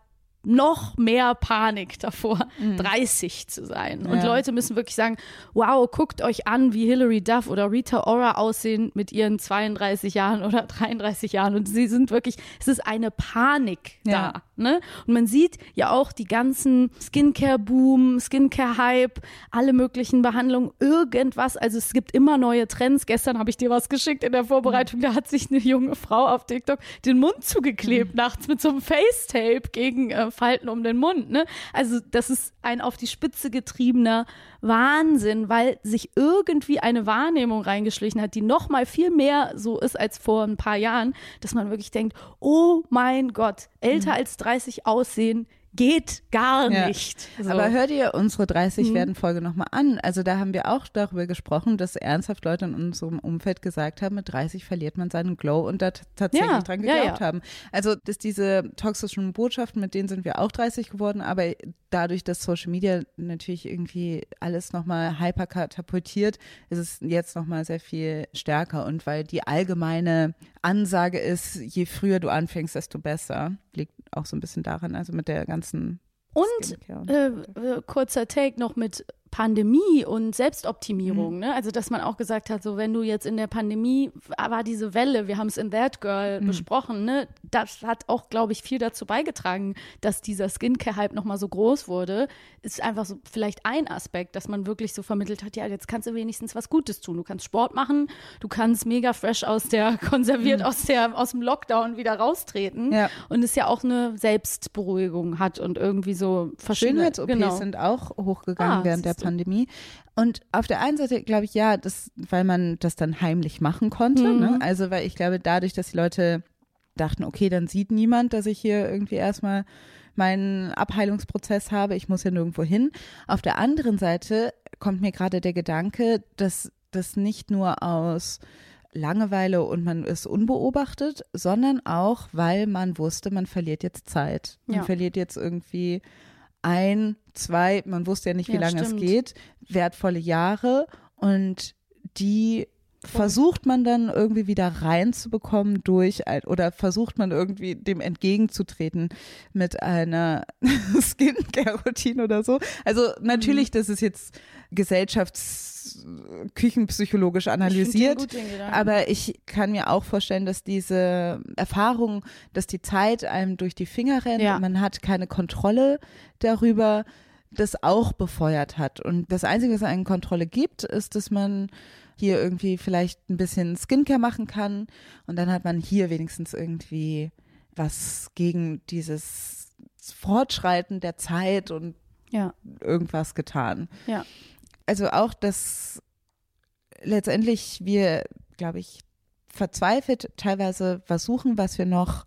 noch mehr Panik davor, mhm. 30 zu sein. Und ja. Leute müssen wirklich sagen, wow, guckt euch an, wie Hilary Duff oder Rita Ora aussehen mit ihren 32 Jahren oder 33 Jahren. Und sie sind wirklich, es ist eine Panik ja. da. Ne? Und man sieht ja auch die ganzen Skincare-Boom, Skincare-Hype, alle möglichen Behandlungen, irgendwas. Also es gibt immer neue Trends. Gestern habe ich dir was geschickt in der Vorbereitung. Da hat sich eine junge Frau auf TikTok den Mund zugeklebt mhm. nachts mit so einem Facetape gegen äh, Falten um den Mund. Ne? Also das ist ein auf die Spitze getriebener Wahnsinn, weil sich irgendwie eine Wahrnehmung reingeschlichen hat, die noch mal viel mehr so ist als vor ein paar Jahren, dass man wirklich denkt, oh mein Gott, älter mhm. als 30 aussehen geht gar ja. nicht. So. Aber hört ihr unsere 30 mhm. werden Folge nochmal an. Also da haben wir auch darüber gesprochen, dass ernsthaft Leute in unserem Umfeld gesagt haben, mit 30 verliert man seinen Glow und da tatsächlich ja. dran geglaubt ja, haben. Also dass diese toxischen Botschaften, mit denen sind wir auch 30 geworden, aber dadurch, dass Social Media natürlich irgendwie alles nochmal hyper katapultiert, ist es jetzt nochmal sehr viel stärker und weil die allgemeine Ansage ist, je früher du anfängst, desto besser, liegt auch so ein bisschen daran, also mit der ganzen und äh, äh, kurzer Take noch mit Pandemie und Selbstoptimierung, mhm. ne? Also dass man auch gesagt hat, so wenn du jetzt in der Pandemie war diese Welle, wir haben es in That Girl mhm. besprochen, ne? Das hat auch, glaube ich, viel dazu beigetragen, dass dieser Skincare-Hype nochmal so groß wurde. Ist einfach so vielleicht ein Aspekt, dass man wirklich so vermittelt hat, ja, jetzt kannst du wenigstens was Gutes tun. Du kannst Sport machen, du kannst mega fresh aus der, konserviert mhm. aus der, aus dem Lockdown wieder raustreten. Ja. Und es ja auch eine Selbstberuhigung hat und irgendwie so verschiedene. Schönheits-OPs genau. sind auch hochgegangen ah, während der Pandemie. Und auf der einen Seite glaube ich, ja, das, weil man das dann heimlich machen konnte. Ne? Mhm. Ne? Also, weil ich glaube, dadurch, dass die Leute dachten, okay, dann sieht niemand, dass ich hier irgendwie erstmal meinen Abheilungsprozess habe, ich muss ja nirgendwo hin. Auf der anderen Seite kommt mir gerade der Gedanke, dass das nicht nur aus Langeweile und man ist unbeobachtet, sondern auch, weil man wusste, man verliert jetzt Zeit. Man ja. verliert jetzt irgendwie ein, zwei, man wusste ja nicht, wie ja, lange stimmt. es geht, wertvolle Jahre und die versucht man dann irgendwie wieder reinzubekommen durch oder versucht man irgendwie dem entgegenzutreten mit einer Skincare-Routine oder so. Also natürlich, mhm. das ist jetzt gesellschaftsküchenpsychologisch analysiert, aber ich kann mir auch vorstellen, dass diese Erfahrung, dass die Zeit einem durch die Finger rennt ja. und man hat keine Kontrolle darüber, das auch befeuert hat. Und das Einzige, was eine Kontrolle gibt, ist, dass man hier irgendwie vielleicht ein bisschen Skincare machen kann und dann hat man hier wenigstens irgendwie was gegen dieses Fortschreiten der Zeit und ja. irgendwas getan. Ja. Also auch, dass letztendlich wir, glaube ich, verzweifelt teilweise versuchen, was wir noch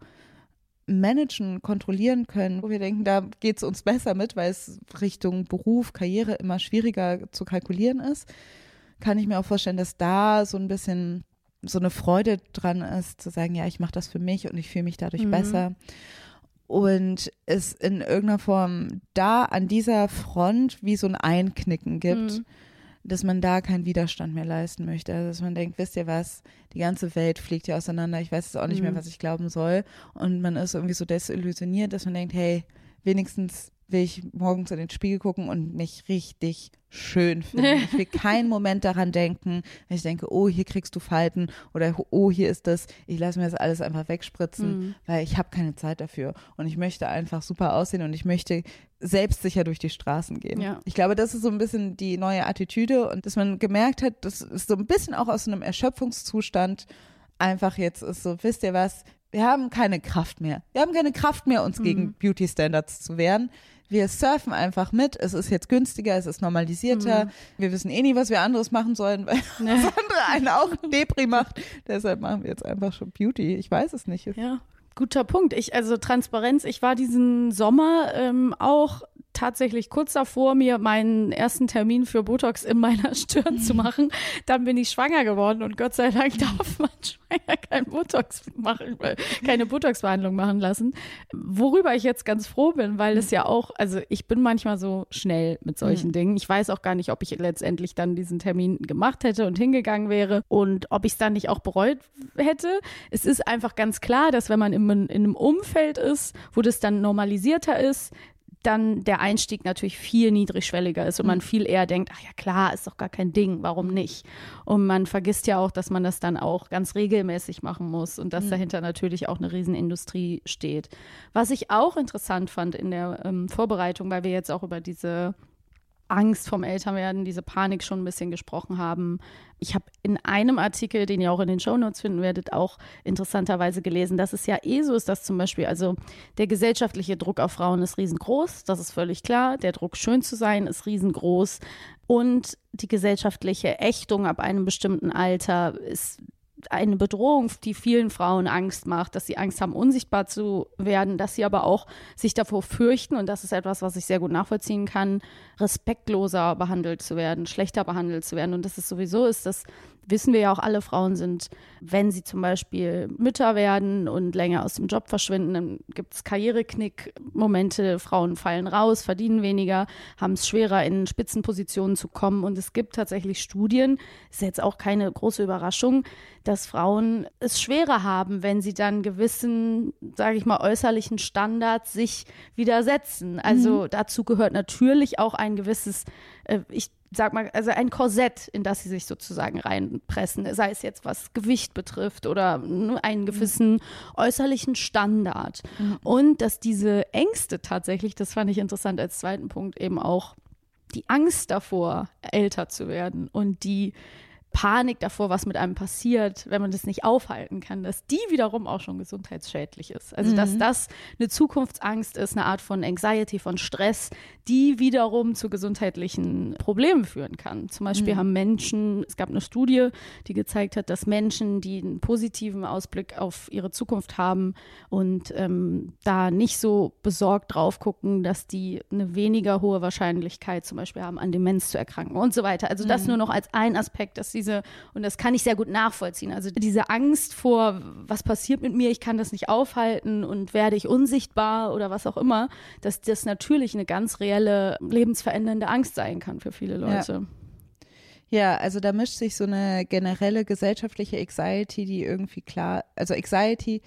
managen, kontrollieren können, wo wir denken, da geht es uns besser mit, weil es Richtung Beruf, Karriere immer schwieriger zu kalkulieren ist kann ich mir auch vorstellen, dass da so ein bisschen so eine Freude dran ist, zu sagen, ja, ich mache das für mich und ich fühle mich dadurch mhm. besser. Und es in irgendeiner Form da an dieser Front wie so ein Einknicken gibt, mhm. dass man da keinen Widerstand mehr leisten möchte. Also, dass man denkt, wisst ihr was, die ganze Welt fliegt ja auseinander, ich weiß jetzt auch nicht mhm. mehr, was ich glauben soll. Und man ist irgendwie so desillusioniert, dass man denkt, hey, wenigstens will ich morgens in den Spiegel gucken und mich richtig schön finden. Ich will keinen Moment daran denken, wenn ich denke, oh, hier kriegst du Falten oder oh, hier ist das. Ich lasse mir das alles einfach wegspritzen, mhm. weil ich habe keine Zeit dafür. Und ich möchte einfach super aussehen und ich möchte selbstsicher durch die Straßen gehen. Ja. Ich glaube, das ist so ein bisschen die neue Attitüde und dass man gemerkt hat, das ist so ein bisschen auch aus einem Erschöpfungszustand einfach jetzt ist so, wisst ihr was, wir haben keine Kraft mehr. Wir haben keine Kraft mehr, uns mhm. gegen Beauty Standards zu wehren wir surfen einfach mit. Es ist jetzt günstiger, es ist normalisierter. Mhm. Wir wissen eh nie, was wir anderes machen sollen, weil nee. das andere einen auch Depri macht. Deshalb machen wir jetzt einfach schon Beauty. Ich weiß es nicht. Ja. Guter Punkt. Ich, also Transparenz, ich war diesen Sommer ähm, auch tatsächlich kurz davor, mir meinen ersten Termin für Botox in meiner Stirn zu machen. Dann bin ich schwanger geworden und Gott sei Dank darf man schwanger kein Botox machen, keine Botox-Behandlung machen lassen. Worüber ich jetzt ganz froh bin, weil es ja auch, also ich bin manchmal so schnell mit solchen mhm. Dingen. Ich weiß auch gar nicht, ob ich letztendlich dann diesen Termin gemacht hätte und hingegangen wäre und ob ich es dann nicht auch bereut hätte. Es ist einfach ganz klar, dass wenn man in, in einem Umfeld ist, wo das dann normalisierter ist, dann der Einstieg natürlich viel niedrigschwelliger ist und man mhm. viel eher denkt, ach ja klar, ist doch gar kein Ding, warum nicht? Und man vergisst ja auch, dass man das dann auch ganz regelmäßig machen muss und dass mhm. dahinter natürlich auch eine Riesenindustrie steht. Was ich auch interessant fand in der ähm, Vorbereitung, weil wir jetzt auch über diese Angst vom Älterwerden, diese Panik schon ein bisschen gesprochen haben. Ich habe in einem Artikel, den ihr auch in den Shownotes finden werdet, auch interessanterweise gelesen, dass es ja eh so ist, dass zum Beispiel, also der gesellschaftliche Druck auf Frauen ist riesengroß, das ist völlig klar. Der Druck, schön zu sein, ist riesengroß. Und die gesellschaftliche Ächtung ab einem bestimmten Alter ist eine Bedrohung, die vielen Frauen Angst macht, dass sie Angst haben, unsichtbar zu werden, dass sie aber auch sich davor fürchten, und das ist etwas, was ich sehr gut nachvollziehen kann, respektloser behandelt zu werden, schlechter behandelt zu werden. Und das ist sowieso ist, dass wissen wir ja auch, alle Frauen sind, wenn sie zum Beispiel Mütter werden und länger aus dem Job verschwinden, dann gibt es Karriereknick-Momente, Frauen fallen raus, verdienen weniger, haben es schwerer, in Spitzenpositionen zu kommen. Und es gibt tatsächlich Studien, ist jetzt auch keine große Überraschung, dass Frauen es schwerer haben, wenn sie dann gewissen, sage ich mal, äußerlichen Standards sich widersetzen. Also mhm. dazu gehört natürlich auch ein gewisses, äh, ich sag mal, also ein Korsett, in das sie sich sozusagen reinpressen, sei es jetzt was Gewicht betrifft oder einen mhm. gewissen äußerlichen Standard. Mhm. Und dass diese Ängste tatsächlich, das fand ich interessant als zweiten Punkt, eben auch die Angst davor, älter zu werden und die Panik davor, was mit einem passiert, wenn man das nicht aufhalten kann, dass die wiederum auch schon gesundheitsschädlich ist. Also, mhm. dass das eine Zukunftsangst ist, eine Art von Anxiety, von Stress, die wiederum zu gesundheitlichen Problemen führen kann. Zum Beispiel mhm. haben Menschen, es gab eine Studie, die gezeigt hat, dass Menschen, die einen positiven Ausblick auf ihre Zukunft haben und ähm, da nicht so besorgt drauf gucken, dass die eine weniger hohe Wahrscheinlichkeit zum Beispiel haben, an Demenz zu erkranken und so weiter. Also das mhm. nur noch als ein Aspekt, dass sie diese, und das kann ich sehr gut nachvollziehen, also diese Angst vor, was passiert mit mir, ich kann das nicht aufhalten und werde ich unsichtbar oder was auch immer, dass das natürlich eine ganz reelle, lebensverändernde Angst sein kann für viele Leute. Ja. Ja, also da mischt sich so eine generelle gesellschaftliche Anxiety, die irgendwie klar, also Anxiety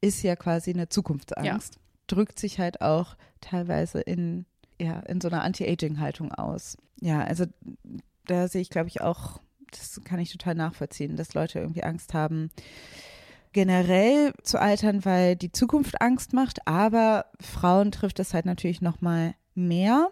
ist ja quasi eine Zukunftsangst, ja. drückt sich halt auch teilweise in, ja, in so einer Anti-Aging-Haltung aus. Ja, also da sehe ich, glaube ich, auch das kann ich total nachvollziehen, dass Leute irgendwie Angst haben, generell zu altern, weil die Zukunft Angst macht, aber Frauen trifft es halt natürlich noch mal mehr,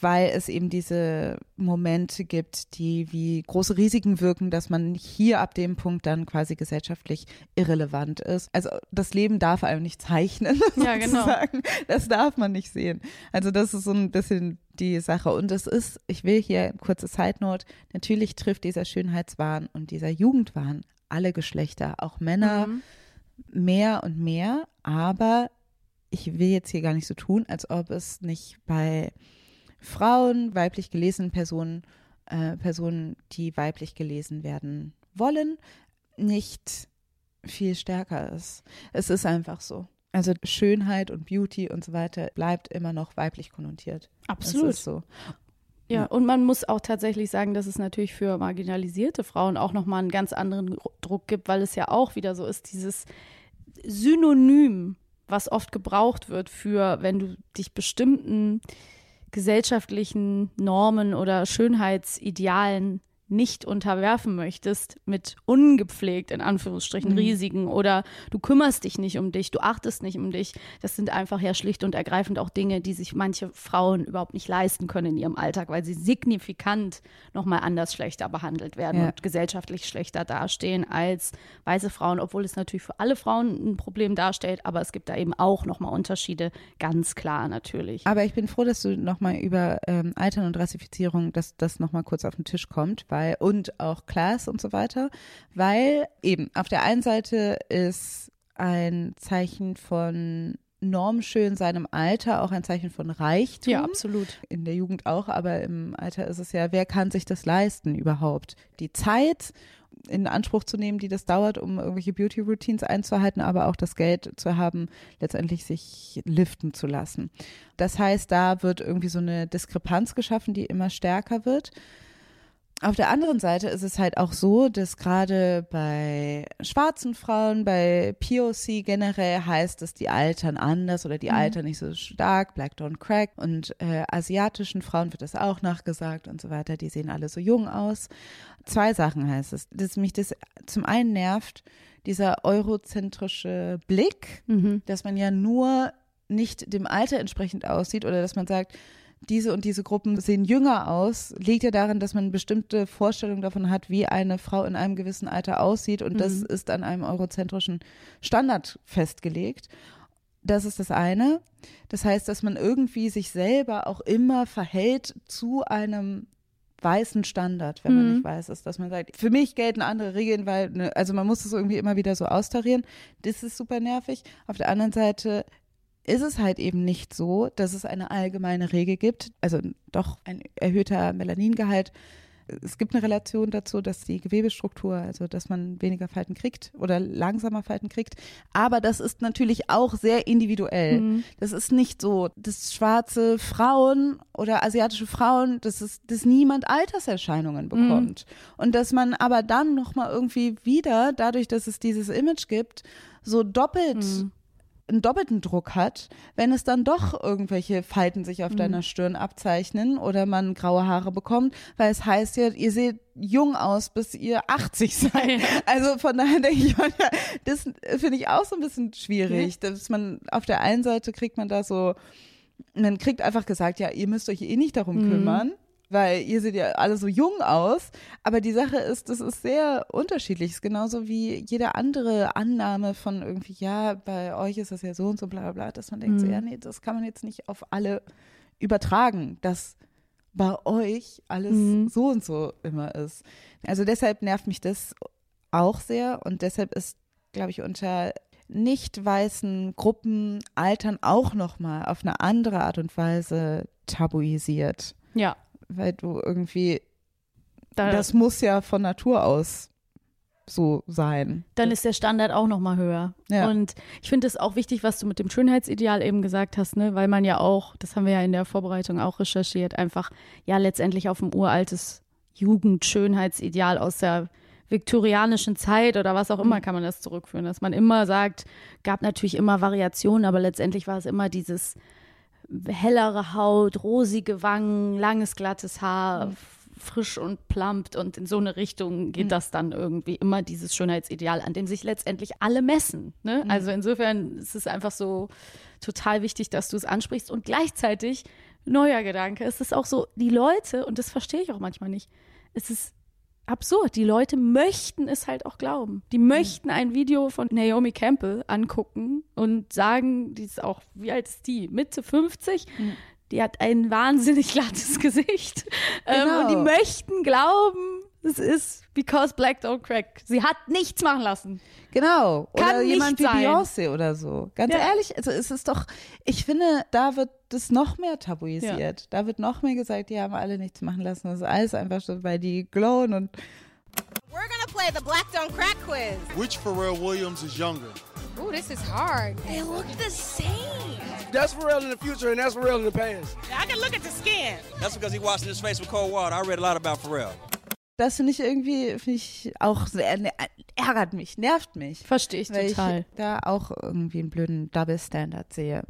weil es eben diese Momente gibt, die wie große Risiken wirken, dass man hier ab dem Punkt dann quasi gesellschaftlich irrelevant ist. Also das Leben darf einem nicht zeichnen. Ja, genau. Das darf man nicht sehen. Also das ist so ein bisschen die Sache. Und es ist, ich will hier kurze Side Note, natürlich trifft dieser Schönheitswahn und dieser Jugendwahn alle Geschlechter, auch Männer mhm. mehr und mehr, aber ich will jetzt hier gar nicht so tun, als ob es nicht bei Frauen, weiblich gelesenen Personen, äh, Personen, die weiblich gelesen werden wollen, nicht viel stärker ist. Es ist einfach so. Also Schönheit und Beauty und so weiter bleibt immer noch weiblich konnotiert. Absolut. Das ist so. Ja, und man muss auch tatsächlich sagen, dass es natürlich für marginalisierte Frauen auch nochmal einen ganz anderen Druck gibt, weil es ja auch wieder so ist, dieses Synonym, was oft gebraucht wird für, wenn du dich bestimmten gesellschaftlichen Normen oder Schönheitsidealen nicht unterwerfen möchtest mit ungepflegt in Anführungsstrichen mhm. Risiken oder du kümmerst dich nicht um dich, du achtest nicht um dich. Das sind einfach ja schlicht und ergreifend auch Dinge, die sich manche Frauen überhaupt nicht leisten können in ihrem Alltag, weil sie signifikant nochmal anders schlechter behandelt werden ja. und gesellschaftlich schlechter dastehen als weiße Frauen, obwohl es natürlich für alle Frauen ein Problem darstellt, aber es gibt da eben auch nochmal Unterschiede, ganz klar natürlich. Aber ich bin froh, dass du nochmal über ähm, Altern und Rassifizierung, dass das nochmal kurz auf den Tisch kommt, weil weil und auch Class und so weiter, weil eben auf der einen Seite ist ein Zeichen von normschön seinem Alter auch ein Zeichen von Reichtum. Ja, absolut. In der Jugend auch, aber im Alter ist es ja, wer kann sich das leisten überhaupt? Die Zeit in Anspruch zu nehmen, die das dauert, um irgendwelche Beauty-Routines einzuhalten, aber auch das Geld zu haben, letztendlich sich liften zu lassen. Das heißt, da wird irgendwie so eine Diskrepanz geschaffen, die immer stärker wird. Auf der anderen Seite ist es halt auch so, dass gerade bei schwarzen Frauen, bei POC generell heißt es, die altern anders oder die mhm. altern nicht so stark, Black Don't Crack. Und äh, asiatischen Frauen wird das auch nachgesagt und so weiter. Die sehen alle so jung aus. Zwei Sachen heißt es, dass mich das zum einen nervt, dieser eurozentrische Blick, mhm. dass man ja nur nicht dem Alter entsprechend aussieht oder dass man sagt, diese und diese Gruppen sehen jünger aus, liegt ja darin, dass man bestimmte Vorstellung davon hat, wie eine Frau in einem gewissen Alter aussieht und mhm. das ist an einem eurozentrischen Standard festgelegt. Das ist das eine. Das heißt, dass man irgendwie sich selber auch immer verhält zu einem weißen Standard, wenn man mhm. nicht weiß ist, dass man sagt, für mich gelten andere Regeln, weil, ne, also man muss es irgendwie immer wieder so austarieren. Das ist super nervig. Auf der anderen Seite ist es halt eben nicht so, dass es eine allgemeine Regel gibt, also doch ein erhöhter Melaningehalt. Es gibt eine Relation dazu, dass die Gewebestruktur, also dass man weniger Falten kriegt oder langsamer Falten kriegt. Aber das ist natürlich auch sehr individuell. Mhm. Das ist nicht so, dass schwarze Frauen oder asiatische Frauen, dass es, dass niemand Alterserscheinungen mhm. bekommt. Mhm. Und dass man aber dann nochmal irgendwie wieder, dadurch, dass es dieses Image gibt, so doppelt mhm einen doppelten Druck hat, wenn es dann doch irgendwelche Falten sich auf mhm. deiner Stirn abzeichnen oder man graue Haare bekommt, weil es heißt ja, ihr seht jung aus, bis ihr 80 seid. Also von daher denke ich, das finde ich auch so ein bisschen schwierig, ja. dass man auf der einen Seite kriegt man da so, man kriegt einfach gesagt, ja, ihr müsst euch eh nicht darum mhm. kümmern weil ihr seht ja alle so jung aus. Aber die Sache ist, das ist sehr unterschiedlich. Es ist genauso wie jede andere Annahme von irgendwie, ja, bei euch ist das ja so und so, bla bla bla, dass man denkt, mhm. so, ja, nee, das kann man jetzt nicht auf alle übertragen, dass bei euch alles mhm. so und so immer ist. Also deshalb nervt mich das auch sehr und deshalb ist, glaube ich, unter nicht weißen Gruppen Altern auch nochmal auf eine andere Art und Weise tabuisiert. Ja weil du irgendwie, da, das muss ja von Natur aus so sein. Dann ist der Standard auch noch mal höher. Ja. Und ich finde es auch wichtig, was du mit dem Schönheitsideal eben gesagt hast, ne, weil man ja auch, das haben wir ja in der Vorbereitung auch recherchiert, einfach ja letztendlich auf ein uraltes Jugendschönheitsideal aus der viktorianischen Zeit oder was auch immer mhm. kann man das zurückführen, dass man immer sagt, gab natürlich immer Variationen, aber letztendlich war es immer dieses hellere Haut, rosige Wangen, langes, glattes Haar, mhm. frisch und plumpt und in so eine Richtung geht mhm. das dann irgendwie immer dieses Schönheitsideal, an dem sich letztendlich alle messen. Ne? Mhm. Also insofern ist es einfach so total wichtig, dass du es ansprichst und gleichzeitig neuer Gedanke. Es ist auch so, die Leute, und das verstehe ich auch manchmal nicht, es ist absurd. Die Leute möchten es halt auch glauben. Die mhm. möchten ein Video von Naomi Campbell angucken und sagen, die ist auch, wie alt ist die? Mitte 50? Mhm. Die hat ein wahnsinnig glattes Gesicht. Genau. Ähm, und die genau. möchten glauben, es ist because Black don't crack. Sie hat nichts machen lassen. Genau. Kann oder jemand wie Beyoncé oder so. Ganz ja. ehrlich, also es ist doch, ich finde, da wird das noch mehr tabuisiert. Ja. Da wird noch mehr gesagt, die haben alle nichts machen lassen. Das ist alles einfach so, weil die glowen und We're gonna play the Black Don't Crack quiz. Which Pharrell Williams is younger? Ooh, this is hard. They look the same. That's Pharrell in the future and that's Pharrell in the past. I can look at the skin. That's because he washed his face with cold water. I read a lot about Pharrell. Das finde ich irgendwie, finde ich auch sehr, ne, ärgert mich, nervt mich. Verstehe ich weil total. Ich da auch irgendwie einen blöden Double Standard sehe.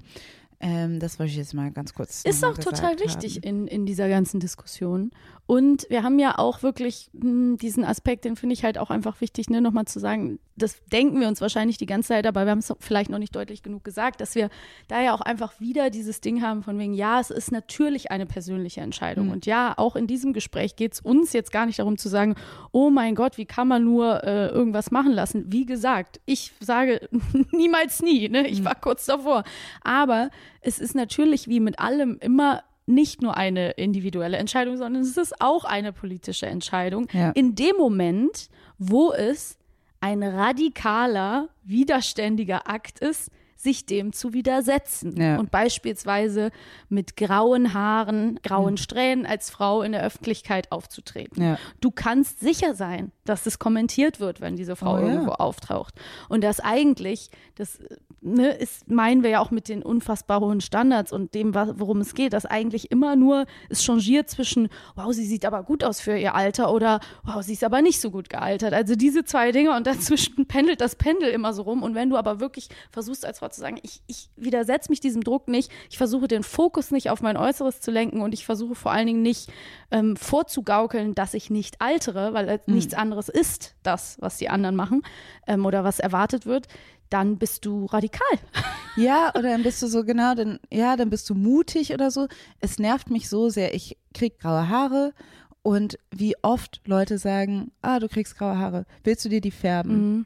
Ähm, das wollte ich jetzt mal ganz kurz. Ist auch total wichtig in, in dieser ganzen Diskussion. Und wir haben ja auch wirklich mh, hm, diesen Aspekt, den finde ich halt auch einfach wichtig, ne, nochmal zu sagen, das denken wir uns wahrscheinlich die ganze Zeit, aber wir haben es vielleicht noch nicht deutlich genug gesagt, dass wir da ja auch einfach wieder dieses Ding haben von wegen, ja, es ist natürlich eine persönliche Entscheidung. Mhm. Und ja, auch in diesem Gespräch geht es uns jetzt gar nicht darum zu sagen, oh mein Gott, wie kann man nur äh, irgendwas machen lassen? Wie gesagt, ich sage niemals nie, ne? Ich mhm. war kurz davor. Aber es ist natürlich wie mit allem immer nicht nur eine individuelle Entscheidung, sondern es ist auch eine politische Entscheidung. Ja. In dem Moment, wo es ein radikaler, widerständiger Akt ist, sich dem zu widersetzen Ja. und beispielsweise mit grauen Haaren, grauen Strähnen als Frau in der Öffentlichkeit aufzutreten. Ja. Du kannst sicher sein, dass es kommentiert wird, wenn diese Frau Oh ja. irgendwo auftaucht. Und dass eigentlich, das ne, ist, meinen wir ja auch mit den unfassbar hohen Standards und dem, worum es geht, dass eigentlich immer nur es changiert zwischen, wow, sie sieht aber gut aus für ihr Alter oder wow, sie ist aber nicht so gut gealtert. Also diese zwei Dinge und dazwischen pendelt das Pendel immer so rum. Und wenn du aber wirklich versuchst als Frau zu sagen, ich, ich widersetze mich diesem Druck nicht, ich versuche den Fokus nicht auf mein Äußeres zu lenken und ich versuche vor allen Dingen nicht ähm, vorzugaukeln, dass ich nicht altere, weil äh, nichts anderes ist das, was die anderen machen ähm, oder was erwartet wird, dann bist du radikal. Ja, oder dann bist du so, genau, dann, ja, dann bist du mutig oder so. Es nervt mich so sehr. Ich krieg graue Haare und wie oft Leute sagen, ah, du kriegst graue Haare. Willst du dir die färben?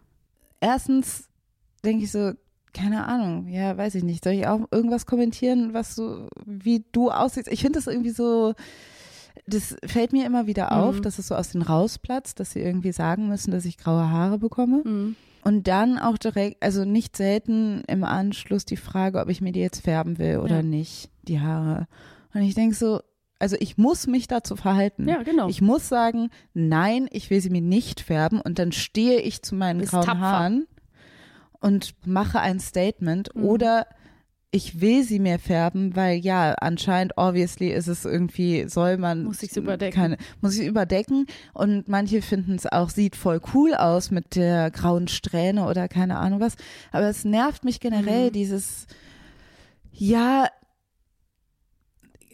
Erstens denke ich so, keine Ahnung, ja, weiß ich nicht. Soll ich auch irgendwas kommentieren, was so, wie du aussiehst? Ich finde das irgendwie so, das fällt mir immer wieder auf, Mhm. dass es so aus den rausplatzt, dass sie irgendwie sagen müssen, dass ich graue Haare bekomme. Mhm. Und dann auch direkt, also nicht selten im Anschluss die Frage, ob ich mir die jetzt färben will oder Ja. nicht, die Haare. Und ich denke so, also ich muss mich dazu verhalten. Ja, genau. Ich muss sagen, nein, ich will sie mir nicht färben und dann stehe ich zu meinen Bist grauen tapfer. Haaren und mache ein Statement Mhm. oder ich will sie mir färben, weil ja, anscheinend, obviously ist es irgendwie, soll man. Muss ich's überdecken. Keine, muss ich überdecken. Und manche finden es auch, sieht voll cool aus mit der grauen Strähne oder keine Ahnung was. Aber es nervt mich generell, Mhm. dieses, ja,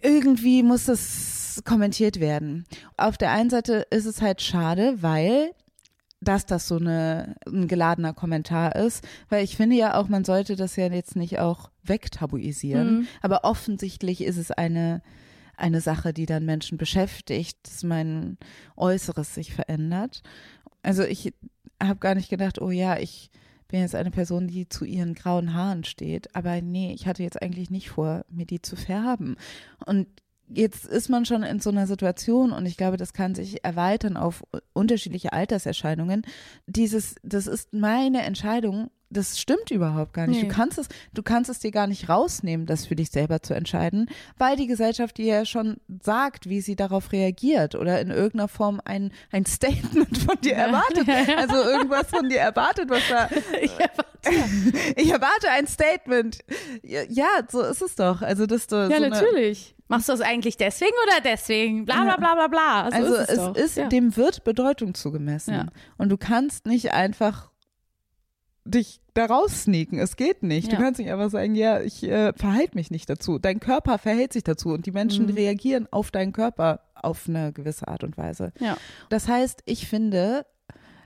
irgendwie muss es kommentiert werden. Auf der einen Seite ist es halt schade, weil dass das so eine, ein geladener Kommentar ist, weil ich finde ja auch, man sollte das ja jetzt nicht auch wegtabuisieren, Mhm. aber offensichtlich ist es eine, eine Sache, die dann Menschen beschäftigt, dass mein Äußeres sich verändert. Also ich habe gar nicht gedacht, oh ja, ich bin jetzt eine Person, die zu ihren grauen Haaren steht, aber nee, ich hatte jetzt eigentlich nicht vor, mir die zu färben. Und jetzt ist man schon in so einer Situation und ich glaube, das kann sich erweitern auf unterschiedliche Alterserscheinungen. Dieses, das ist meine Entscheidung. Das stimmt überhaupt gar nicht. Nee. Du kannst es, du kannst es dir gar nicht rausnehmen, das für dich selber zu entscheiden, weil die Gesellschaft dir ja schon sagt, wie sie darauf reagiert oder in irgendeiner Form ein, ein Statement von dir erwartet. Also irgendwas von dir erwartet, was da, ich erwarte ein Statement. Ja, ja, so ist es doch. Also, dass du Ja, so natürlich. Machst du das eigentlich deswegen oder deswegen? Bla bla bla bla bla. So Also ist es, es ist, ja. dem wird Bedeutung zugemessen. Ja. Und du kannst nicht einfach dich da raussneaken. Es geht nicht. Ja. Du kannst nicht einfach sagen, ja, ich äh, verhalte mich nicht dazu. Dein Körper verhält sich dazu und die Menschen Mhm. reagieren auf deinen Körper auf eine gewisse Art und Weise. Ja. Das heißt, ich finde,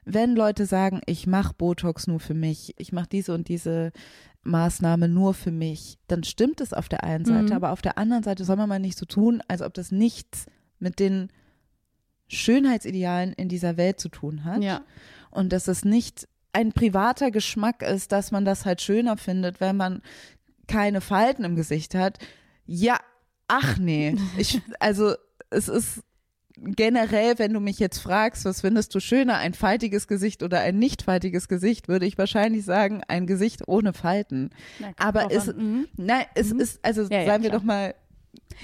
wenn Leute sagen, ich mache Botox nur für mich, ich mache diese und diese Maßnahme nur für mich, dann stimmt es auf der einen Seite, Mhm. aber auf der anderen Seite soll man mal nicht so tun, als ob das nichts mit den Schönheitsidealen in dieser Welt zu tun hat Ja. und dass es nicht ein privater Geschmack ist, dass man das halt schöner findet, wenn man keine Falten im Gesicht hat. Ja, ach nee. Ich, also es ist generell, wenn du mich jetzt fragst, was findest du schöner, ein faltiges Gesicht oder ein nicht faltiges Gesicht, würde ich wahrscheinlich sagen, ein Gesicht ohne Falten. Na, Aber es. Mhm. nein, es ist, also Ja, ja, seien wir klar. doch mal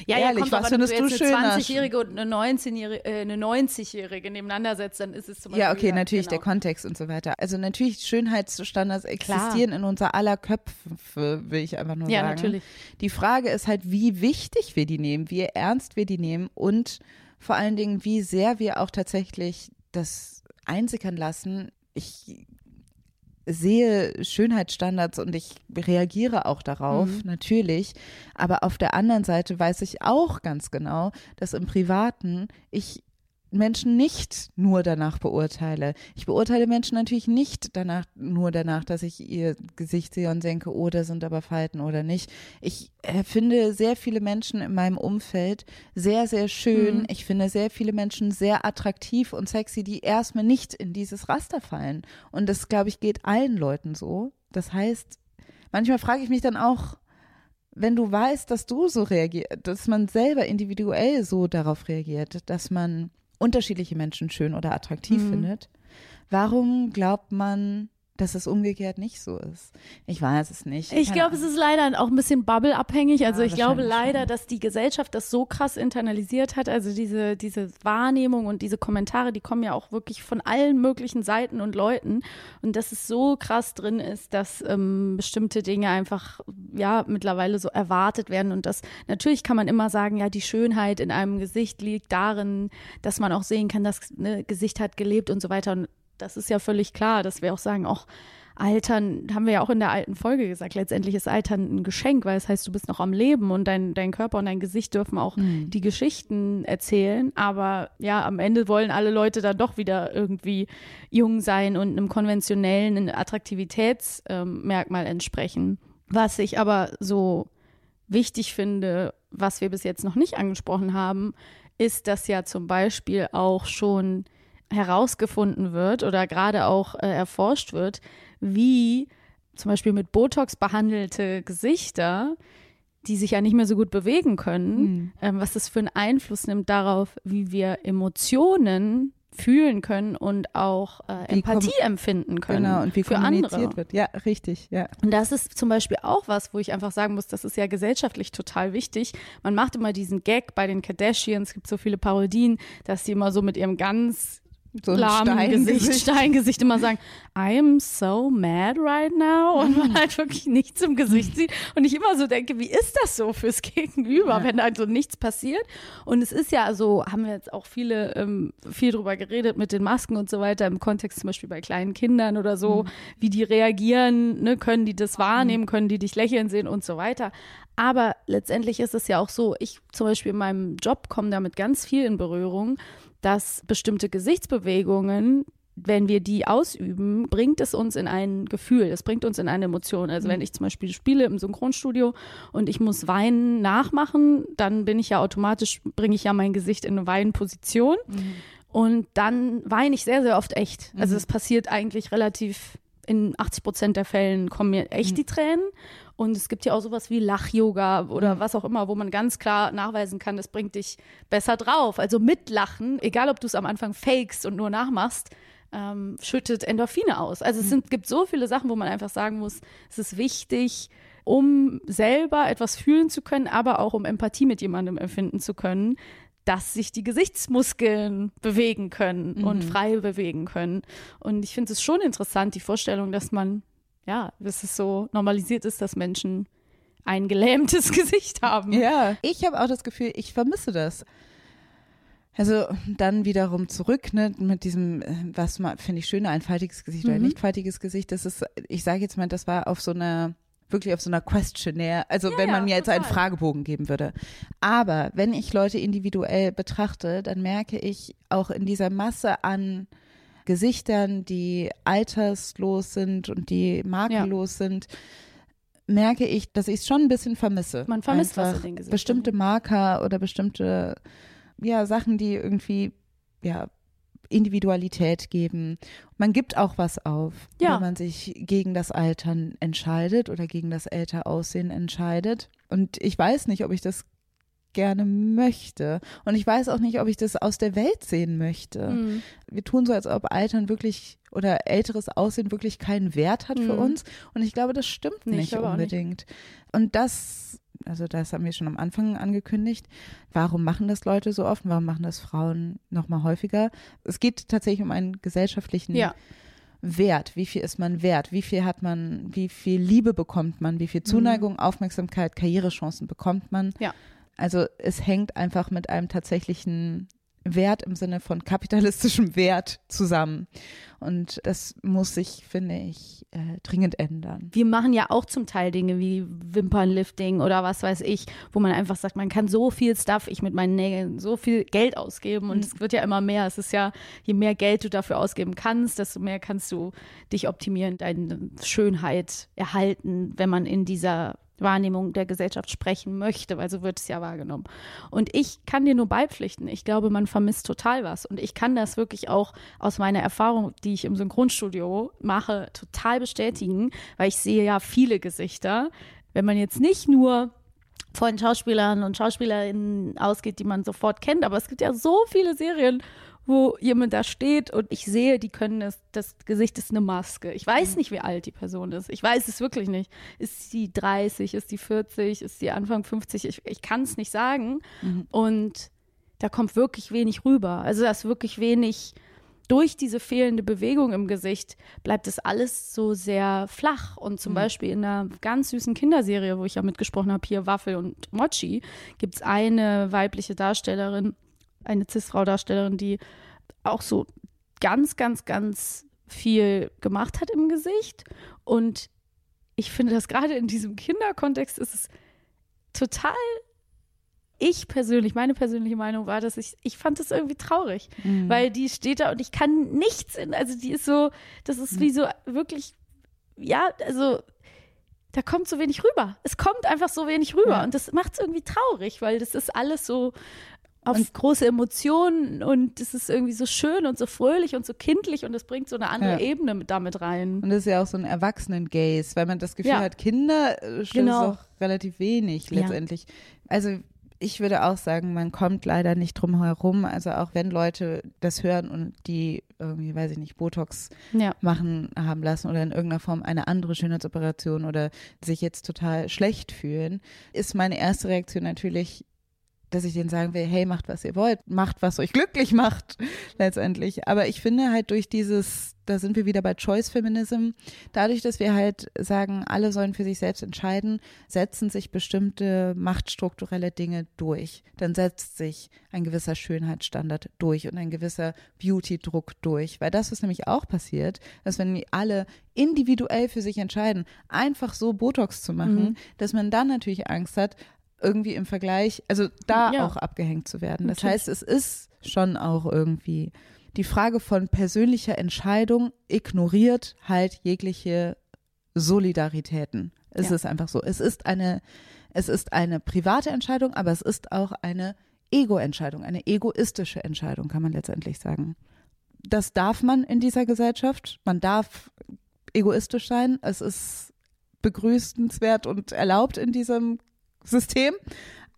Ja, ehrlich, kommt was findest wenn du jetzt schöner? eine 20-Jährige und eine 19-Jährige, äh, eine 90-Jährige nebeneinander setzt, dann ist es zum Beispiel. Ja, okay, natürlich genau. der Kontext und so weiter. Also natürlich Schönheitsstandards existieren in unser aller Köpfe, will ich einfach nur Ja, sagen. natürlich. Die Frage ist halt, wie wichtig wir die nehmen, wie ernst wir die nehmen und vor allen Dingen, wie sehr wir auch tatsächlich das einsickern lassen. Ich sehe Schönheitsstandards und ich reagiere auch darauf, Mhm. natürlich. Aber auf der anderen Seite weiß ich auch ganz genau, dass im Privaten ich Menschen nicht nur danach beurteile. Ich beurteile Menschen natürlich nicht danach, nur danach, dass ich ihr Gesicht sehe und denke, oh, da sind aber Falten oder nicht. Ich äh, finde sehr viele Menschen in meinem Umfeld sehr, sehr schön. Mhm. Ich finde sehr viele Menschen sehr attraktiv und sexy, die erstmal nicht in dieses Raster fallen. Und das, glaube ich, geht allen Leuten so. Das heißt, manchmal frage ich mich dann auch, wenn du weißt, dass du so reagierst, dass man selber individuell so darauf reagiert, dass man unterschiedliche Menschen schön oder attraktiv Mhm. findet, warum glaubt man, dass es umgekehrt nicht so ist. Ich weiß es nicht. Ich glaube, es ist leider auch ein bisschen Bubble-abhängig. Also Ja, ich glaube leider, schon. dass die Gesellschaft das so krass internalisiert hat. Also diese, diese Wahrnehmung und diese Kommentare, die kommen ja auch wirklich von allen möglichen Seiten und Leuten. Und dass es so krass drin ist, dass ähm, bestimmte Dinge einfach ja mittlerweile so erwartet werden. Und das natürlich kann man immer sagen, ja, die Schönheit in einem Gesicht liegt darin, dass man auch sehen kann, das ne, Gesicht hat gelebt und so weiter. Und das ist ja völlig klar, dass wir auch sagen, auch Altern, haben wir ja auch in der alten Folge gesagt, letztendlich ist Altern ein Geschenk, weil es heißt, du bist noch am Leben und dein, dein Körper und dein Gesicht dürfen auch die Geschichten erzählen. Aber ja, am Ende wollen alle Leute dann doch wieder irgendwie jung sein und einem konventionellen Attraktivitätsmerkmal entsprechen. Was ich aber so wichtig finde, was wir bis jetzt noch nicht angesprochen haben, ist, dass ja zum Beispiel auch schon herausgefunden wird oder gerade auch äh, erforscht wird, wie zum Beispiel mit Botox behandelte Gesichter, die sich ja nicht mehr so gut bewegen können, ähm, was das für einen Einfluss nimmt darauf, wie wir Emotionen fühlen können und auch äh, Empathie empfinden können Genau, und wie für kommuniziert andere. wird. Ja, richtig, ja. Und das ist zum Beispiel auch was, wo ich einfach sagen muss, das ist ja gesellschaftlich total wichtig. Man macht immer diesen Gag bei den Kardashians, es gibt so viele Parodien, dass die immer so mit ihrem ganz So ein Steingesicht. Steingesicht immer sagen, I am so mad right now. Und man halt wirklich nichts im Gesicht sieht. Und ich immer so denke, wie ist das so fürs Gegenüber, wenn da so nichts passiert? Und es ist ja so, haben wir jetzt auch viele, ähm, viel drüber geredet mit den Masken und so weiter im Kontext zum Beispiel bei kleinen Kindern oder so, wie die reagieren, ne, können die das wahrnehmen, können die dich lächeln sehen und so weiter. Aber letztendlich ist es ja auch so, ich zum Beispiel in meinem Job komme damit ganz viel in Berührung, dass bestimmte Gesichtsbewegungen, wenn wir die ausüben, bringt es uns in ein Gefühl, es bringt uns in eine Emotion. Also wenn ich zum Beispiel spiele im Synchronstudio und ich muss Weinen nachmachen, dann bin ich ja automatisch, bringe ich ja mein Gesicht in eine Weinposition und dann weine ich sehr, sehr oft echt. Also es passiert eigentlich relativ in 80 Prozent der Fällen kommen mir echt die Tränen. Und es gibt ja auch sowas wie Lach-Yoga oder was auch immer, wo man ganz klar nachweisen kann, das bringt dich besser drauf. Also mitlachen, egal ob du es am Anfang fakest und nur nachmachst, ähm, schüttet Endorphine aus. Also es sind, gibt so viele Sachen, wo man einfach sagen muss, es ist wichtig, um selber etwas fühlen zu können, aber auch um Empathie mit jemandem empfinden zu können, dass sich die Gesichtsmuskeln bewegen können und frei bewegen können. Und ich finde es schon interessant, die Vorstellung, dass man, ja, dass es so normalisiert ist, dass Menschen ein gelähmtes Gesicht haben. Ja, ich habe auch das Gefühl, ich vermisse das. Also dann wiederum zurück ne, mit diesem, äh, was finde ich schöner, ein faltiges Gesicht oder ein nicht faltiges Gesicht. Das ist, ich sage jetzt mal, das war auf so einer wirklich auf so einer Questionnaire, also wenn man ja, mir jetzt einen. Fragebogen geben würde. Aber wenn ich Leute individuell betrachte, dann merke ich auch in dieser Masse an Gesichtern, die alterslos sind und die makellos sind, merke ich, dass ich es schon ein bisschen vermisse. Man vermisst was Einfach in den Gesichtern. Bestimmte Marker oder bestimmte ja, Sachen, die irgendwie ja, Individualität geben. Man gibt auch was auf, Ja. wenn man sich gegen das Altern entscheidet oder gegen das älter Aussehen entscheidet. Und ich weiß nicht, ob ich das gerne möchte. Und ich weiß auch nicht, ob ich das aus der Welt sehen möchte. Mhm. Wir tun so, als ob Altern wirklich oder älteres Aussehen wirklich keinen Wert hat für Mhm. uns. Und ich glaube, das stimmt nicht nicht. unbedingt. Und das, also das haben wir schon am Anfang angekündigt. Warum machen das Leute so oft? Warum machen das Frauen noch mal häufiger? Es geht tatsächlich um einen gesellschaftlichen Ja. Wert. Wie viel ist man wert? Wie viel hat man, wie viel Liebe bekommt man? Wie viel Zuneigung, Aufmerksamkeit, Karrierechancen bekommt man? Mhm. Ja. Also es hängt einfach mit einem tatsächlichen Wert im Sinne von kapitalistischem Wert zusammen. Und das muss sich, finde ich, äh, dringend ändern. Wir machen ja auch zum Teil Dinge wie Wimpernlifting oder was weiß ich, wo man einfach sagt, man kann so viel Stuff, ich mit meinen Nägeln, so viel Geld ausgeben und es wird ja immer mehr. Es ist ja, je mehr Geld du dafür ausgeben kannst, desto mehr kannst du dich optimieren, deine Schönheit erhalten, wenn man in dieser Wahrnehmung der Gesellschaft sprechen möchte, weil so wird es ja wahrgenommen. Und ich kann dir nur beipflichten. Ich glaube, man vermisst total was. Und ich kann das wirklich auch aus meiner Erfahrung, die ich im Synchronstudio mache, total bestätigen, weil ich sehe ja viele Gesichter. Wenn man jetzt nicht nur von Schauspielern und Schauspielerinnen ausgeht, die man sofort kennt, aber es gibt ja so viele Serien, wo jemand da steht und ich sehe, die können das, das Gesicht ist eine Maske. Ich weiß nicht, wie alt die Person ist. Ich weiß es wirklich nicht. Ist sie 30, ist sie 40, ist sie Anfang 50? Ich, ich kann es nicht sagen. Mhm. Und da kommt wirklich wenig rüber. Also da ist wirklich wenig, durch diese fehlende Bewegung im Gesicht bleibt es alles so sehr flach. Und zum Mhm. Beispiel in einer ganz süßen Kinderserie, wo ich ja mitgesprochen habe, hier Waffel und Mochi, gibt es eine weibliche Darstellerin, eine Cis-Frau-Darstellerin, die auch so ganz, ganz, ganz viel gemacht hat im Gesicht. Und ich finde, dass gerade in diesem Kinderkontext ist es total. Ich persönlich, meine persönliche Meinung war, dass ich, ich fand das irgendwie traurig, Mhm. weil die steht da und ich kann nichts in, also die ist so, das ist wie so wirklich, ja, also da kommt so wenig rüber. Es kommt einfach so wenig rüber Ja. und das macht es irgendwie traurig, weil das ist alles so auf große Emotionen und es ist irgendwie so schön und so fröhlich und so kindlich und das bringt so eine andere Ja. Ebene mit damit rein. Und das ist ja auch so ein Erwachsenen-Gaze, weil man das Gefühl Ja. hat, Kinder äh, stimmt Genau. auch relativ wenig Ja. letztendlich. Also ich würde auch sagen, man kommt leider nicht drum herum. Also auch wenn Leute das hören und die irgendwie, weiß ich nicht, Botox Ja. machen haben lassen oder in irgendeiner Form eine andere Schönheitsoperation oder sich jetzt total schlecht fühlen, ist meine erste Reaktion natürlich, dass ich denen sagen will, hey, macht was ihr wollt, macht was euch glücklich macht, letztendlich. Aber ich finde halt durch dieses, da sind wir wieder bei Choice Feminism, dadurch, dass wir halt sagen, alle sollen für sich selbst entscheiden, setzen sich bestimmte machtstrukturelle Dinge durch. Dann setzt sich ein gewisser Schönheitsstandard durch und ein gewisser Beauty-Druck durch. Weil das, was nämlich auch passiert, dass wenn alle individuell für sich entscheiden, einfach so Botox zu machen, Mhm. dass man dann natürlich Angst hat, irgendwie im Vergleich, also da Ja. auch abgehängt zu werden. Das Natürlich. heißt, es ist schon auch irgendwie die Frage von persönlicher Entscheidung ignoriert halt jegliche Solidaritäten. Es Ja. ist einfach so. Es ist eine, es ist eine private Entscheidung, aber es ist auch eine Ego-Entscheidung, eine egoistische Entscheidung, kann man letztendlich sagen. Das darf man in dieser Gesellschaft. Man darf egoistisch sein. Es ist begrüßenswert und erlaubt in diesem System.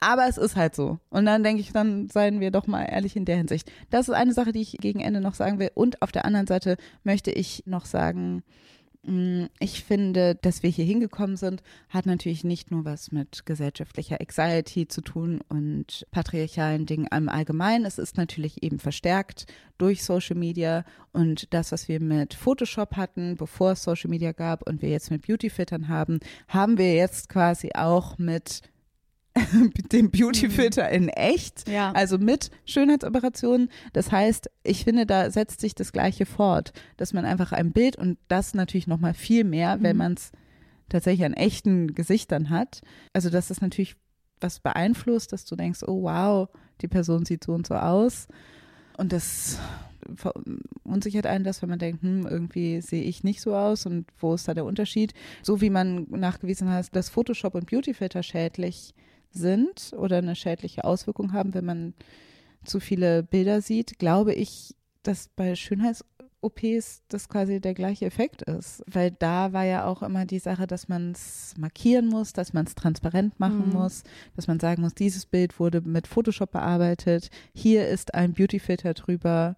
Aber es ist halt so. Und dann denke ich, dann seien wir doch mal ehrlich in der Hinsicht. Das ist eine Sache, die ich gegen Ende noch sagen will. Und auf der anderen Seite möchte ich noch sagen, mh, ich finde, dass wir hier hingekommen sind, hat natürlich nicht nur was mit gesellschaftlicher Anxiety zu tun und patriarchalen Dingen im Allgemeinen. Es ist natürlich eben verstärkt durch Social Media und das, was wir mit Photoshop hatten, bevor es Social Media gab und wir jetzt mit Beautyfittern haben, haben wir jetzt quasi auch mit dem Beautyfilter in echt, Ja. also mit Schönheitsoperationen. Das heißt, ich finde, da setzt sich das Gleiche fort, dass man einfach ein Bild und das natürlich noch mal viel mehr, wenn man es tatsächlich an echten Gesichtern hat. Also, dass das natürlich was beeinflusst, dass du denkst, oh wow, die Person sieht so und so aus. Und das verunsichert einen das, wenn man denkt, hm, irgendwie sehe ich nicht so aus und wo ist da der Unterschied? So wie man nachgewiesen hat, dass Photoshop und Beautyfilter schädlich sind oder eine schädliche Auswirkung haben, wenn man zu viele Bilder sieht, glaube ich, dass bei Schönheits-OPs das quasi der gleiche Effekt ist. Weil da war ja auch immer die Sache, dass man es markieren muss, dass man es transparent machen Mhm. muss, dass man sagen muss, dieses Bild wurde mit Photoshop bearbeitet, hier ist ein Beautyfilter drüber.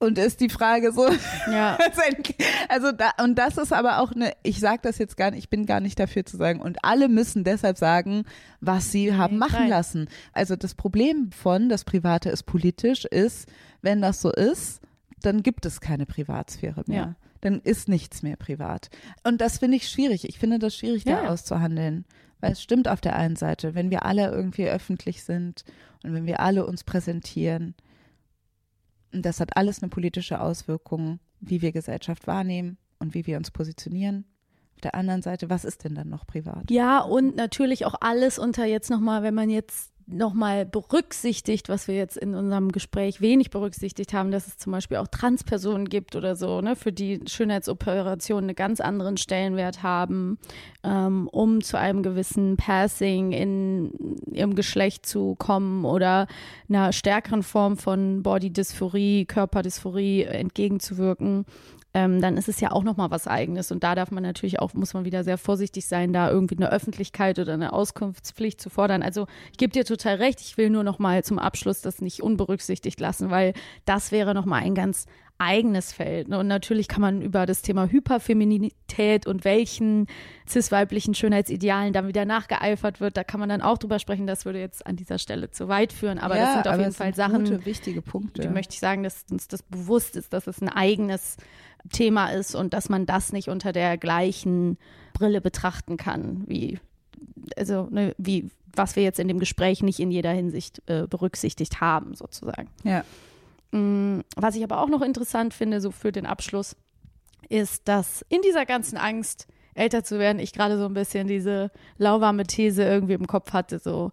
Und ist die Frage so, Ja. also da, und das ist aber auch eine, ich sage das jetzt gar nicht, ich bin gar nicht dafür zu sagen, und alle müssen deshalb sagen, was sie haben machen nein. lassen. Also das Problem von, das Private ist politisch, ist, wenn das so ist, dann gibt es keine Privatsphäre mehr. Ja. Dann ist nichts mehr privat. Und das finde ich schwierig. Ich finde das schwierig, da Ja, ja. auszuhandeln. Weil es stimmt auf der einen Seite, wenn wir alle irgendwie öffentlich sind und wenn wir alle uns präsentieren, und das hat alles eine politische Auswirkung, wie wir Gesellschaft wahrnehmen und wie wir uns positionieren. Auf der anderen Seite, was ist denn dann noch privat? Ja, und natürlich auch alles unter jetzt nochmal, wenn man jetzt nochmal berücksichtigt, was wir jetzt in unserem Gespräch wenig berücksichtigt haben, dass es zum Beispiel auch Transpersonen gibt oder so, ne, für die Schönheitsoperationen einen ganz anderen Stellenwert haben, ähm, um zu einem gewissen Passing in ihrem Geschlecht zu kommen oder einer stärkeren Form von Body-Dysphorie, Körperdysphorie entgegenzuwirken. Ähm, dann ist es ja auch nochmal was Eigenes. Und da darf man natürlich auch, muss man wieder sehr vorsichtig sein, da irgendwie eine Öffentlichkeit oder eine Auskunftspflicht zu fordern. Also ich gebe dir total recht, ich will nur nochmal zum Abschluss das nicht unberücksichtigt lassen, weil das wäre nochmal ein ganz eigenes Feld. Ne? Und natürlich kann man über das Thema Hyperfeminität und welchen cis-weiblichen Schönheitsidealen dann wieder nachgeeifert wird, da kann man dann auch drüber sprechen. Das würde jetzt an dieser Stelle zu weit führen. Aber ja, das sind auf jeden Fall Sachen, gute, wichtige Punkte. die möchte ich sagen, dass uns das bewusst ist, dass es ein eigenes Thema ist und dass man das nicht unter der gleichen Brille betrachten kann, wie, also, ne, wie, was wir jetzt in dem Gespräch nicht in jeder Hinsicht äh, berücksichtigt haben, sozusagen. Ja. Mm, Was ich aber auch noch interessant finde, so für den Abschluss, ist, dass in dieser ganzen Angst, älter zu werden, ich gerade so ein bisschen diese lauwarme These irgendwie im Kopf hatte, so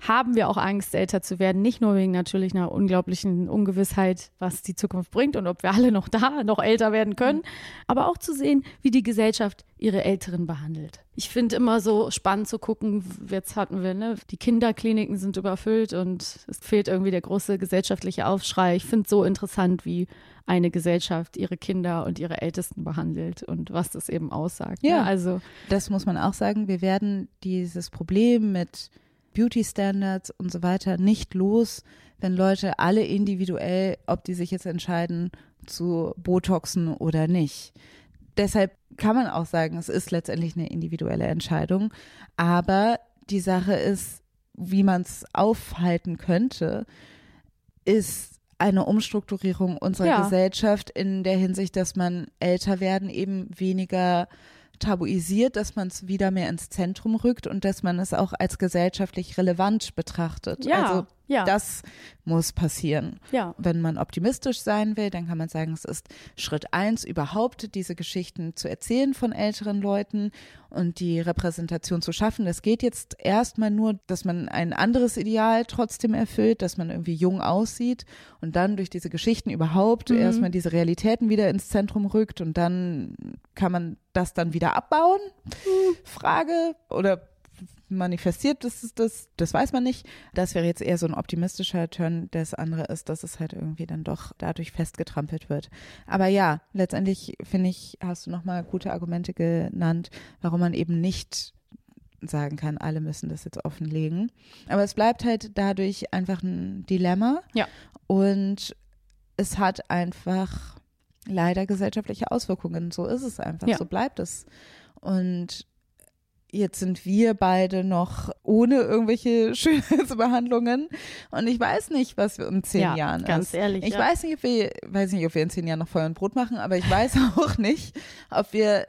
haben wir auch Angst, älter zu werden, nicht nur wegen natürlich einer unglaublichen Ungewissheit, was die Zukunft bringt und ob wir alle noch da, noch älter werden können, aber auch zu sehen, wie die Gesellschaft ihre Älteren behandelt. Ich finde immer so spannend zu gucken, jetzt hatten wir, ne, die Kinderkliniken sind überfüllt und es fehlt irgendwie der große gesellschaftliche Aufschrei. Ich finde es so interessant, wie eine Gesellschaft ihre Kinder und ihre Ältesten behandelt und was das eben aussagt. Ja. Ne? Also Das muss man auch sagen. Wir werden dieses Problem mit Beauty Standards und so weiter nicht los, wenn Leute alle individuell, ob die sich jetzt entscheiden zu Botoxen oder nicht. Deshalb kann man auch sagen, es ist letztendlich eine individuelle Entscheidung. Aber die Sache ist, wie man es aufhalten könnte, ist eine Umstrukturierung unserer Ja. Gesellschaft in der Hinsicht, dass man älter werden eben weniger tabuisiert, dass man es wieder mehr ins Zentrum rückt und dass man es auch als gesellschaftlich relevant betrachtet. Ja, also ja. das muss passieren. ja. Wenn man optimistisch sein will, dann kann man sagen, es ist Schritt eins, überhaupt diese Geschichten zu erzählen von älteren Leuten und die Repräsentation zu schaffen. Das geht jetzt erstmal nur, dass man ein anderes Ideal trotzdem erfüllt, dass man irgendwie jung aussieht und dann durch diese Geschichten überhaupt Mhm. erstmal diese Realitäten wieder ins Zentrum rückt und dann kann man das dann wieder abbauen? Frage oder manifestiert das ist das, das weiß man nicht. Das wäre jetzt eher so ein optimistischer Turn. Das andere ist, dass es halt irgendwie dann doch dadurch festgetrampelt wird. Aber ja, letztendlich finde ich, hast du nochmal gute Argumente genannt, warum man eben nicht sagen kann, alle müssen das jetzt offenlegen. Aber es bleibt halt dadurch einfach ein Dilemma. Ja. Und es hat einfach leider gesellschaftliche Auswirkungen. So ist es einfach. Ja. So bleibt es. Und jetzt sind wir beide noch ohne irgendwelche Schönheitsbehandlungen. Und ich weiß nicht, was wir in zehn Ja, Jahren ganz ist. ehrlich, Ich ja. weiß nicht, ob wir, weiß nicht, ob wir in zehn Jahren noch Feuer und Brot machen, aber ich weiß auch nicht, ob wir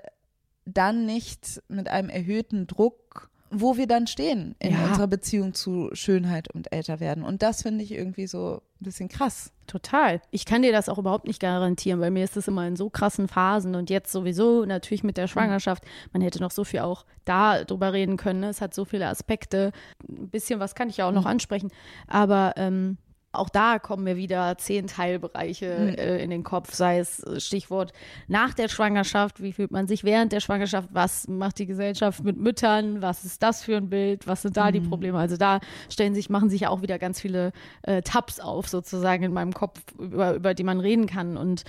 dann nicht mit einem erhöhten Druck, wo wir dann stehen in Ja. unserer Beziehung zu Schönheit und älter werden. Und das finde ich irgendwie so ein bisschen krass. Total. Ich kann dir das auch überhaupt nicht garantieren, weil mir ist das immer in so krassen Phasen und jetzt sowieso natürlich mit der Schwangerschaft. Man hätte noch so viel auch da drüber reden können. Ne? Es hat so viele Aspekte. Ein bisschen was kann ich ja auch noch ansprechen. Aber ähm, auch da kommen mir wieder zehn Teilbereiche äh, in den Kopf, sei es äh, Stichwort nach der Schwangerschaft, wie fühlt man sich während der Schwangerschaft, was macht die Gesellschaft mit Müttern, was ist das für ein Bild, was sind da die Probleme? Also da stellen sich, machen sich ja auch wieder ganz viele äh, Tabs auf sozusagen in meinem Kopf, über, über die man reden kann. Und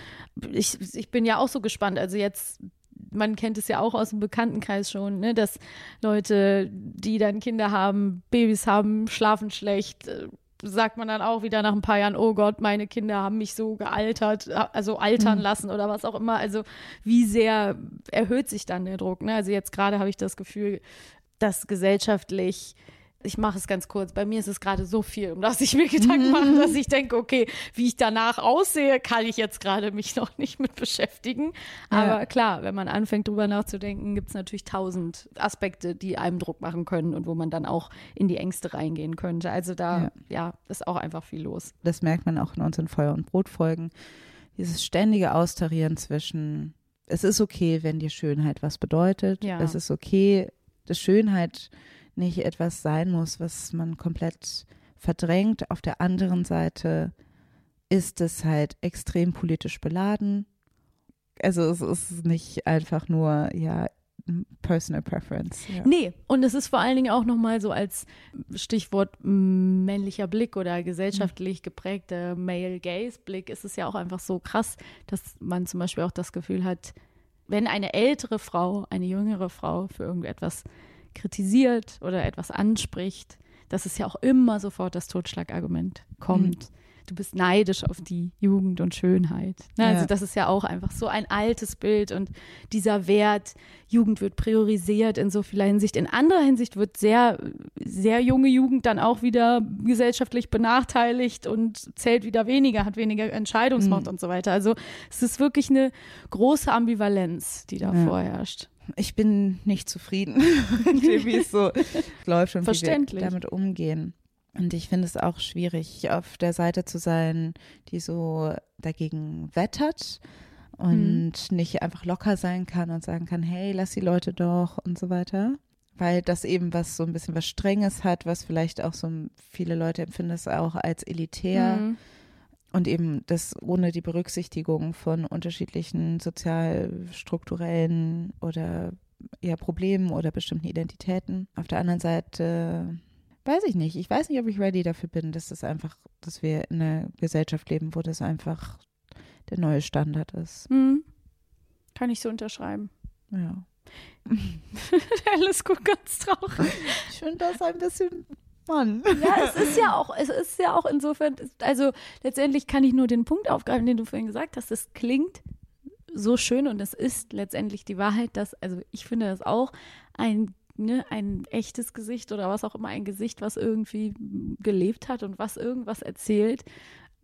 ich, ich bin ja auch so gespannt. Also jetzt man kennt es ja auch aus dem Bekanntenkreis schon, ne, dass Leute, die dann Kinder haben, Babys haben, schlafen schlecht, äh, sagt man dann auch wieder nach ein paar Jahren, oh Gott, meine Kinder haben mich so gealtert, also altern lassen oder was auch immer. Also wie sehr erhöht sich dann der Druck? Ne? Also jetzt gerade habe ich das Gefühl, dass gesellschaftlich ich mache es ganz kurz. Bei mir ist es gerade so viel, um das ich mir Gedanken mache, dass ich denke, okay, wie ich danach aussehe, kann ich jetzt gerade mich noch nicht mit beschäftigen. Aber Ja. klar, wenn man anfängt, drüber nachzudenken, gibt es natürlich tausend Aspekte, die einem Druck machen können und wo man dann auch in die Ängste reingehen könnte. Also da, Ja. ja, ist auch einfach viel los. Das merkt man auch in unseren Feuer- und Brotfolgen. Dieses ständige Austarieren zwischen, es ist okay, wenn dir Schönheit was bedeutet. Ja. Es ist okay, dass Schönheit nicht etwas sein muss, was man komplett verdrängt. Auf der anderen Seite ist es halt extrem politisch beladen. Also es ist nicht einfach nur, ja, personal preference. Ja. Nee, und es ist vor allen Dingen auch nochmal so als Stichwort männlicher Blick oder gesellschaftlich geprägter Male Gaze Blick ist es ja auch einfach so krass, dass man zum Beispiel auch das Gefühl hat, wenn eine ältere Frau, eine jüngere Frau für irgendetwas kritisiert oder etwas anspricht, dass es ja auch immer sofort das Totschlagargument kommt. Mhm du bist neidisch auf die Jugend und Schönheit. Ne? Also ja. das ist ja auch einfach so ein altes Bild und dieser Wert, Jugend wird priorisiert in so vieler Hinsicht. In anderer Hinsicht wird sehr, sehr junge Jugend dann auch wieder gesellschaftlich benachteiligt und zählt wieder weniger, hat weniger Entscheidungsmacht mhm. und so weiter. Also es ist wirklich eine große Ambivalenz, die da ja. vorherrscht. Ich bin nicht zufrieden, wie es so läuft und wie wir damit umgehen. Und ich finde es auch schwierig, auf der Seite zu sein, die so dagegen wettert und mhm. nicht einfach locker sein kann und sagen kann, hey, lass die Leute doch und so weiter. Weil das eben was so ein bisschen was Strenges hat, was vielleicht auch so viele Leute empfinden es auch als elitär. Mhm. Und eben das ohne die Berücksichtigung von unterschiedlichen sozialstrukturellen oder ja, Problemen oder bestimmten Identitäten. Auf der anderen Seite weiß ich nicht. Ich weiß nicht, ob ich ready dafür bin, dass das einfach, dass wir in einer Gesellschaft leben, wo das einfach der neue Standard ist. Mhm. Kann ich so unterschreiben. Ja. Alles gut, ganz traurig. Ich finde das ein bisschen Mann. Ja, es ist ja auch, es ist ja auch insofern, also letztendlich kann ich nur den Punkt aufgreifen, den du vorhin gesagt hast. Es klingt so schön und es ist letztendlich die Wahrheit, dass, also ich finde das auch ein ne, ein echtes Gesicht oder was auch immer, ein Gesicht, was irgendwie gelebt hat und was irgendwas erzählt,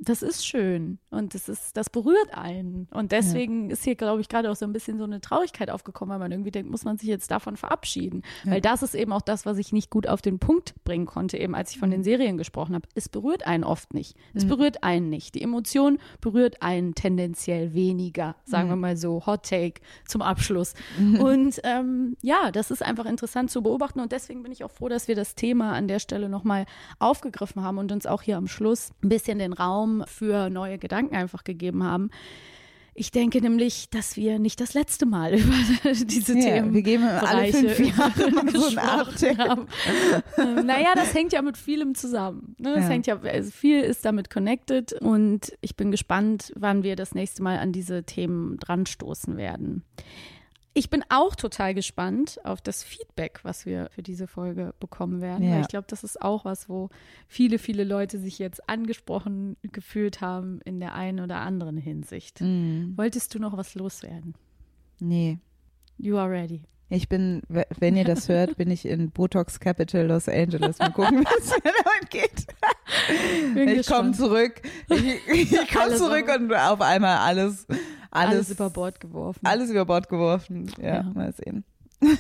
das ist schön und das ist, das berührt einen. Und deswegen ja. ist hier, glaube ich, gerade auch so ein bisschen so eine Traurigkeit aufgekommen, weil man irgendwie denkt, muss man sich jetzt davon verabschieden. Ja. Weil das ist eben auch das, was ich nicht gut auf den Punkt bringen konnte, eben als ich von den mhm. Serien gesprochen habe. Es berührt einen oft nicht. Es mhm. berührt einen nicht. Die Emotion berührt einen tendenziell weniger, sagen mhm. wir mal so, Hot Take zum Abschluss. Mhm. Und ähm, ja, das ist einfach interessant zu beobachten und deswegen bin ich auch froh, dass wir das Thema an der Stelle nochmal aufgegriffen haben und uns auch hier am Schluss ein bisschen den Raum Raum für neue Gedanken einfach gegeben haben. Ich denke nämlich, dass wir nicht das letzte Mal über diese ja, Themen wir geben alle fünf Jahre ein haben. Ähm, naja, das hängt ja mit vielem zusammen. Ne? Das ja. hängt ja, also viel ist damit connected und ich bin gespannt, wann wir das nächste Mal an diese Themen dran stoßen werden. Ich bin auch total gespannt auf das Feedback, was wir für diese Folge bekommen werden. Ja. Weil ich glaube, das ist auch was, wo viele, viele Leute sich jetzt angesprochen gefühlt haben in der einen oder anderen Hinsicht. Mhm. Wolltest du noch was loswerden? Nee. You are ready. Ich bin, wenn ihr das hört, bin ich in Botox Capital Los Angeles. Mal gucken, es mir damit geht. Bin ich komme zurück. Ich, ich komme zurück und auf einmal alles alles, alles über Bord geworfen. Alles über Bord geworfen. Ja, ja. mal sehen.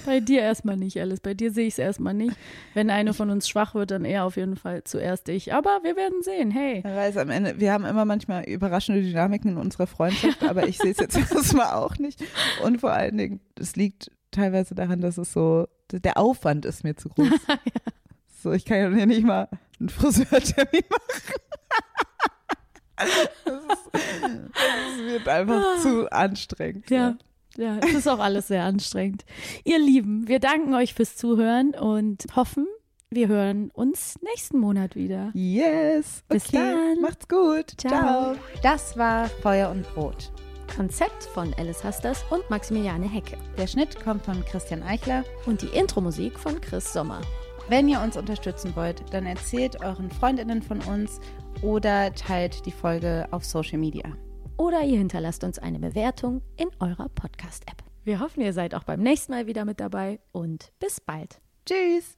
Bei dir erstmal nicht, Alice. Bei dir sehe ich es erstmal nicht. Wenn eine von uns schwach wird, dann eher auf jeden Fall zuerst ich. Aber wir werden sehen. Hey. Wer weiß, am Ende, wir haben immer manchmal überraschende Dynamiken in unserer Freundschaft, aber ich sehe es jetzt erstmal auch nicht. Und vor allen Dingen, es liegt teilweise daran, dass es so, der Aufwand ist mir zu groß. ja. So, ich kann ja nicht mal einen Friseurtermin machen. Das wird einfach ah. zu anstrengend. Ja. Ja, es ist auch alles sehr anstrengend. Ihr Lieben, wir danken euch fürs Zuhören und hoffen, wir hören uns nächsten Monat wieder. Yes. Bis okay. dann. Macht's gut. Ciao. Ciao. Das war Feuer und Brot. Konzept von Alice Hasters und Maximiliane Hecke. Der Schnitt kommt von Christian Eichler und die Intro-Musik von Chris Sommer. Wenn ihr uns unterstützen wollt, dann erzählt euren Freundinnen von uns oder teilt die Folge auf Social Media. Oder ihr hinterlasst uns eine Bewertung in eurer Podcast-App. Wir hoffen, ihr seid auch beim nächsten Mal wieder mit dabei und bis bald. Tschüss.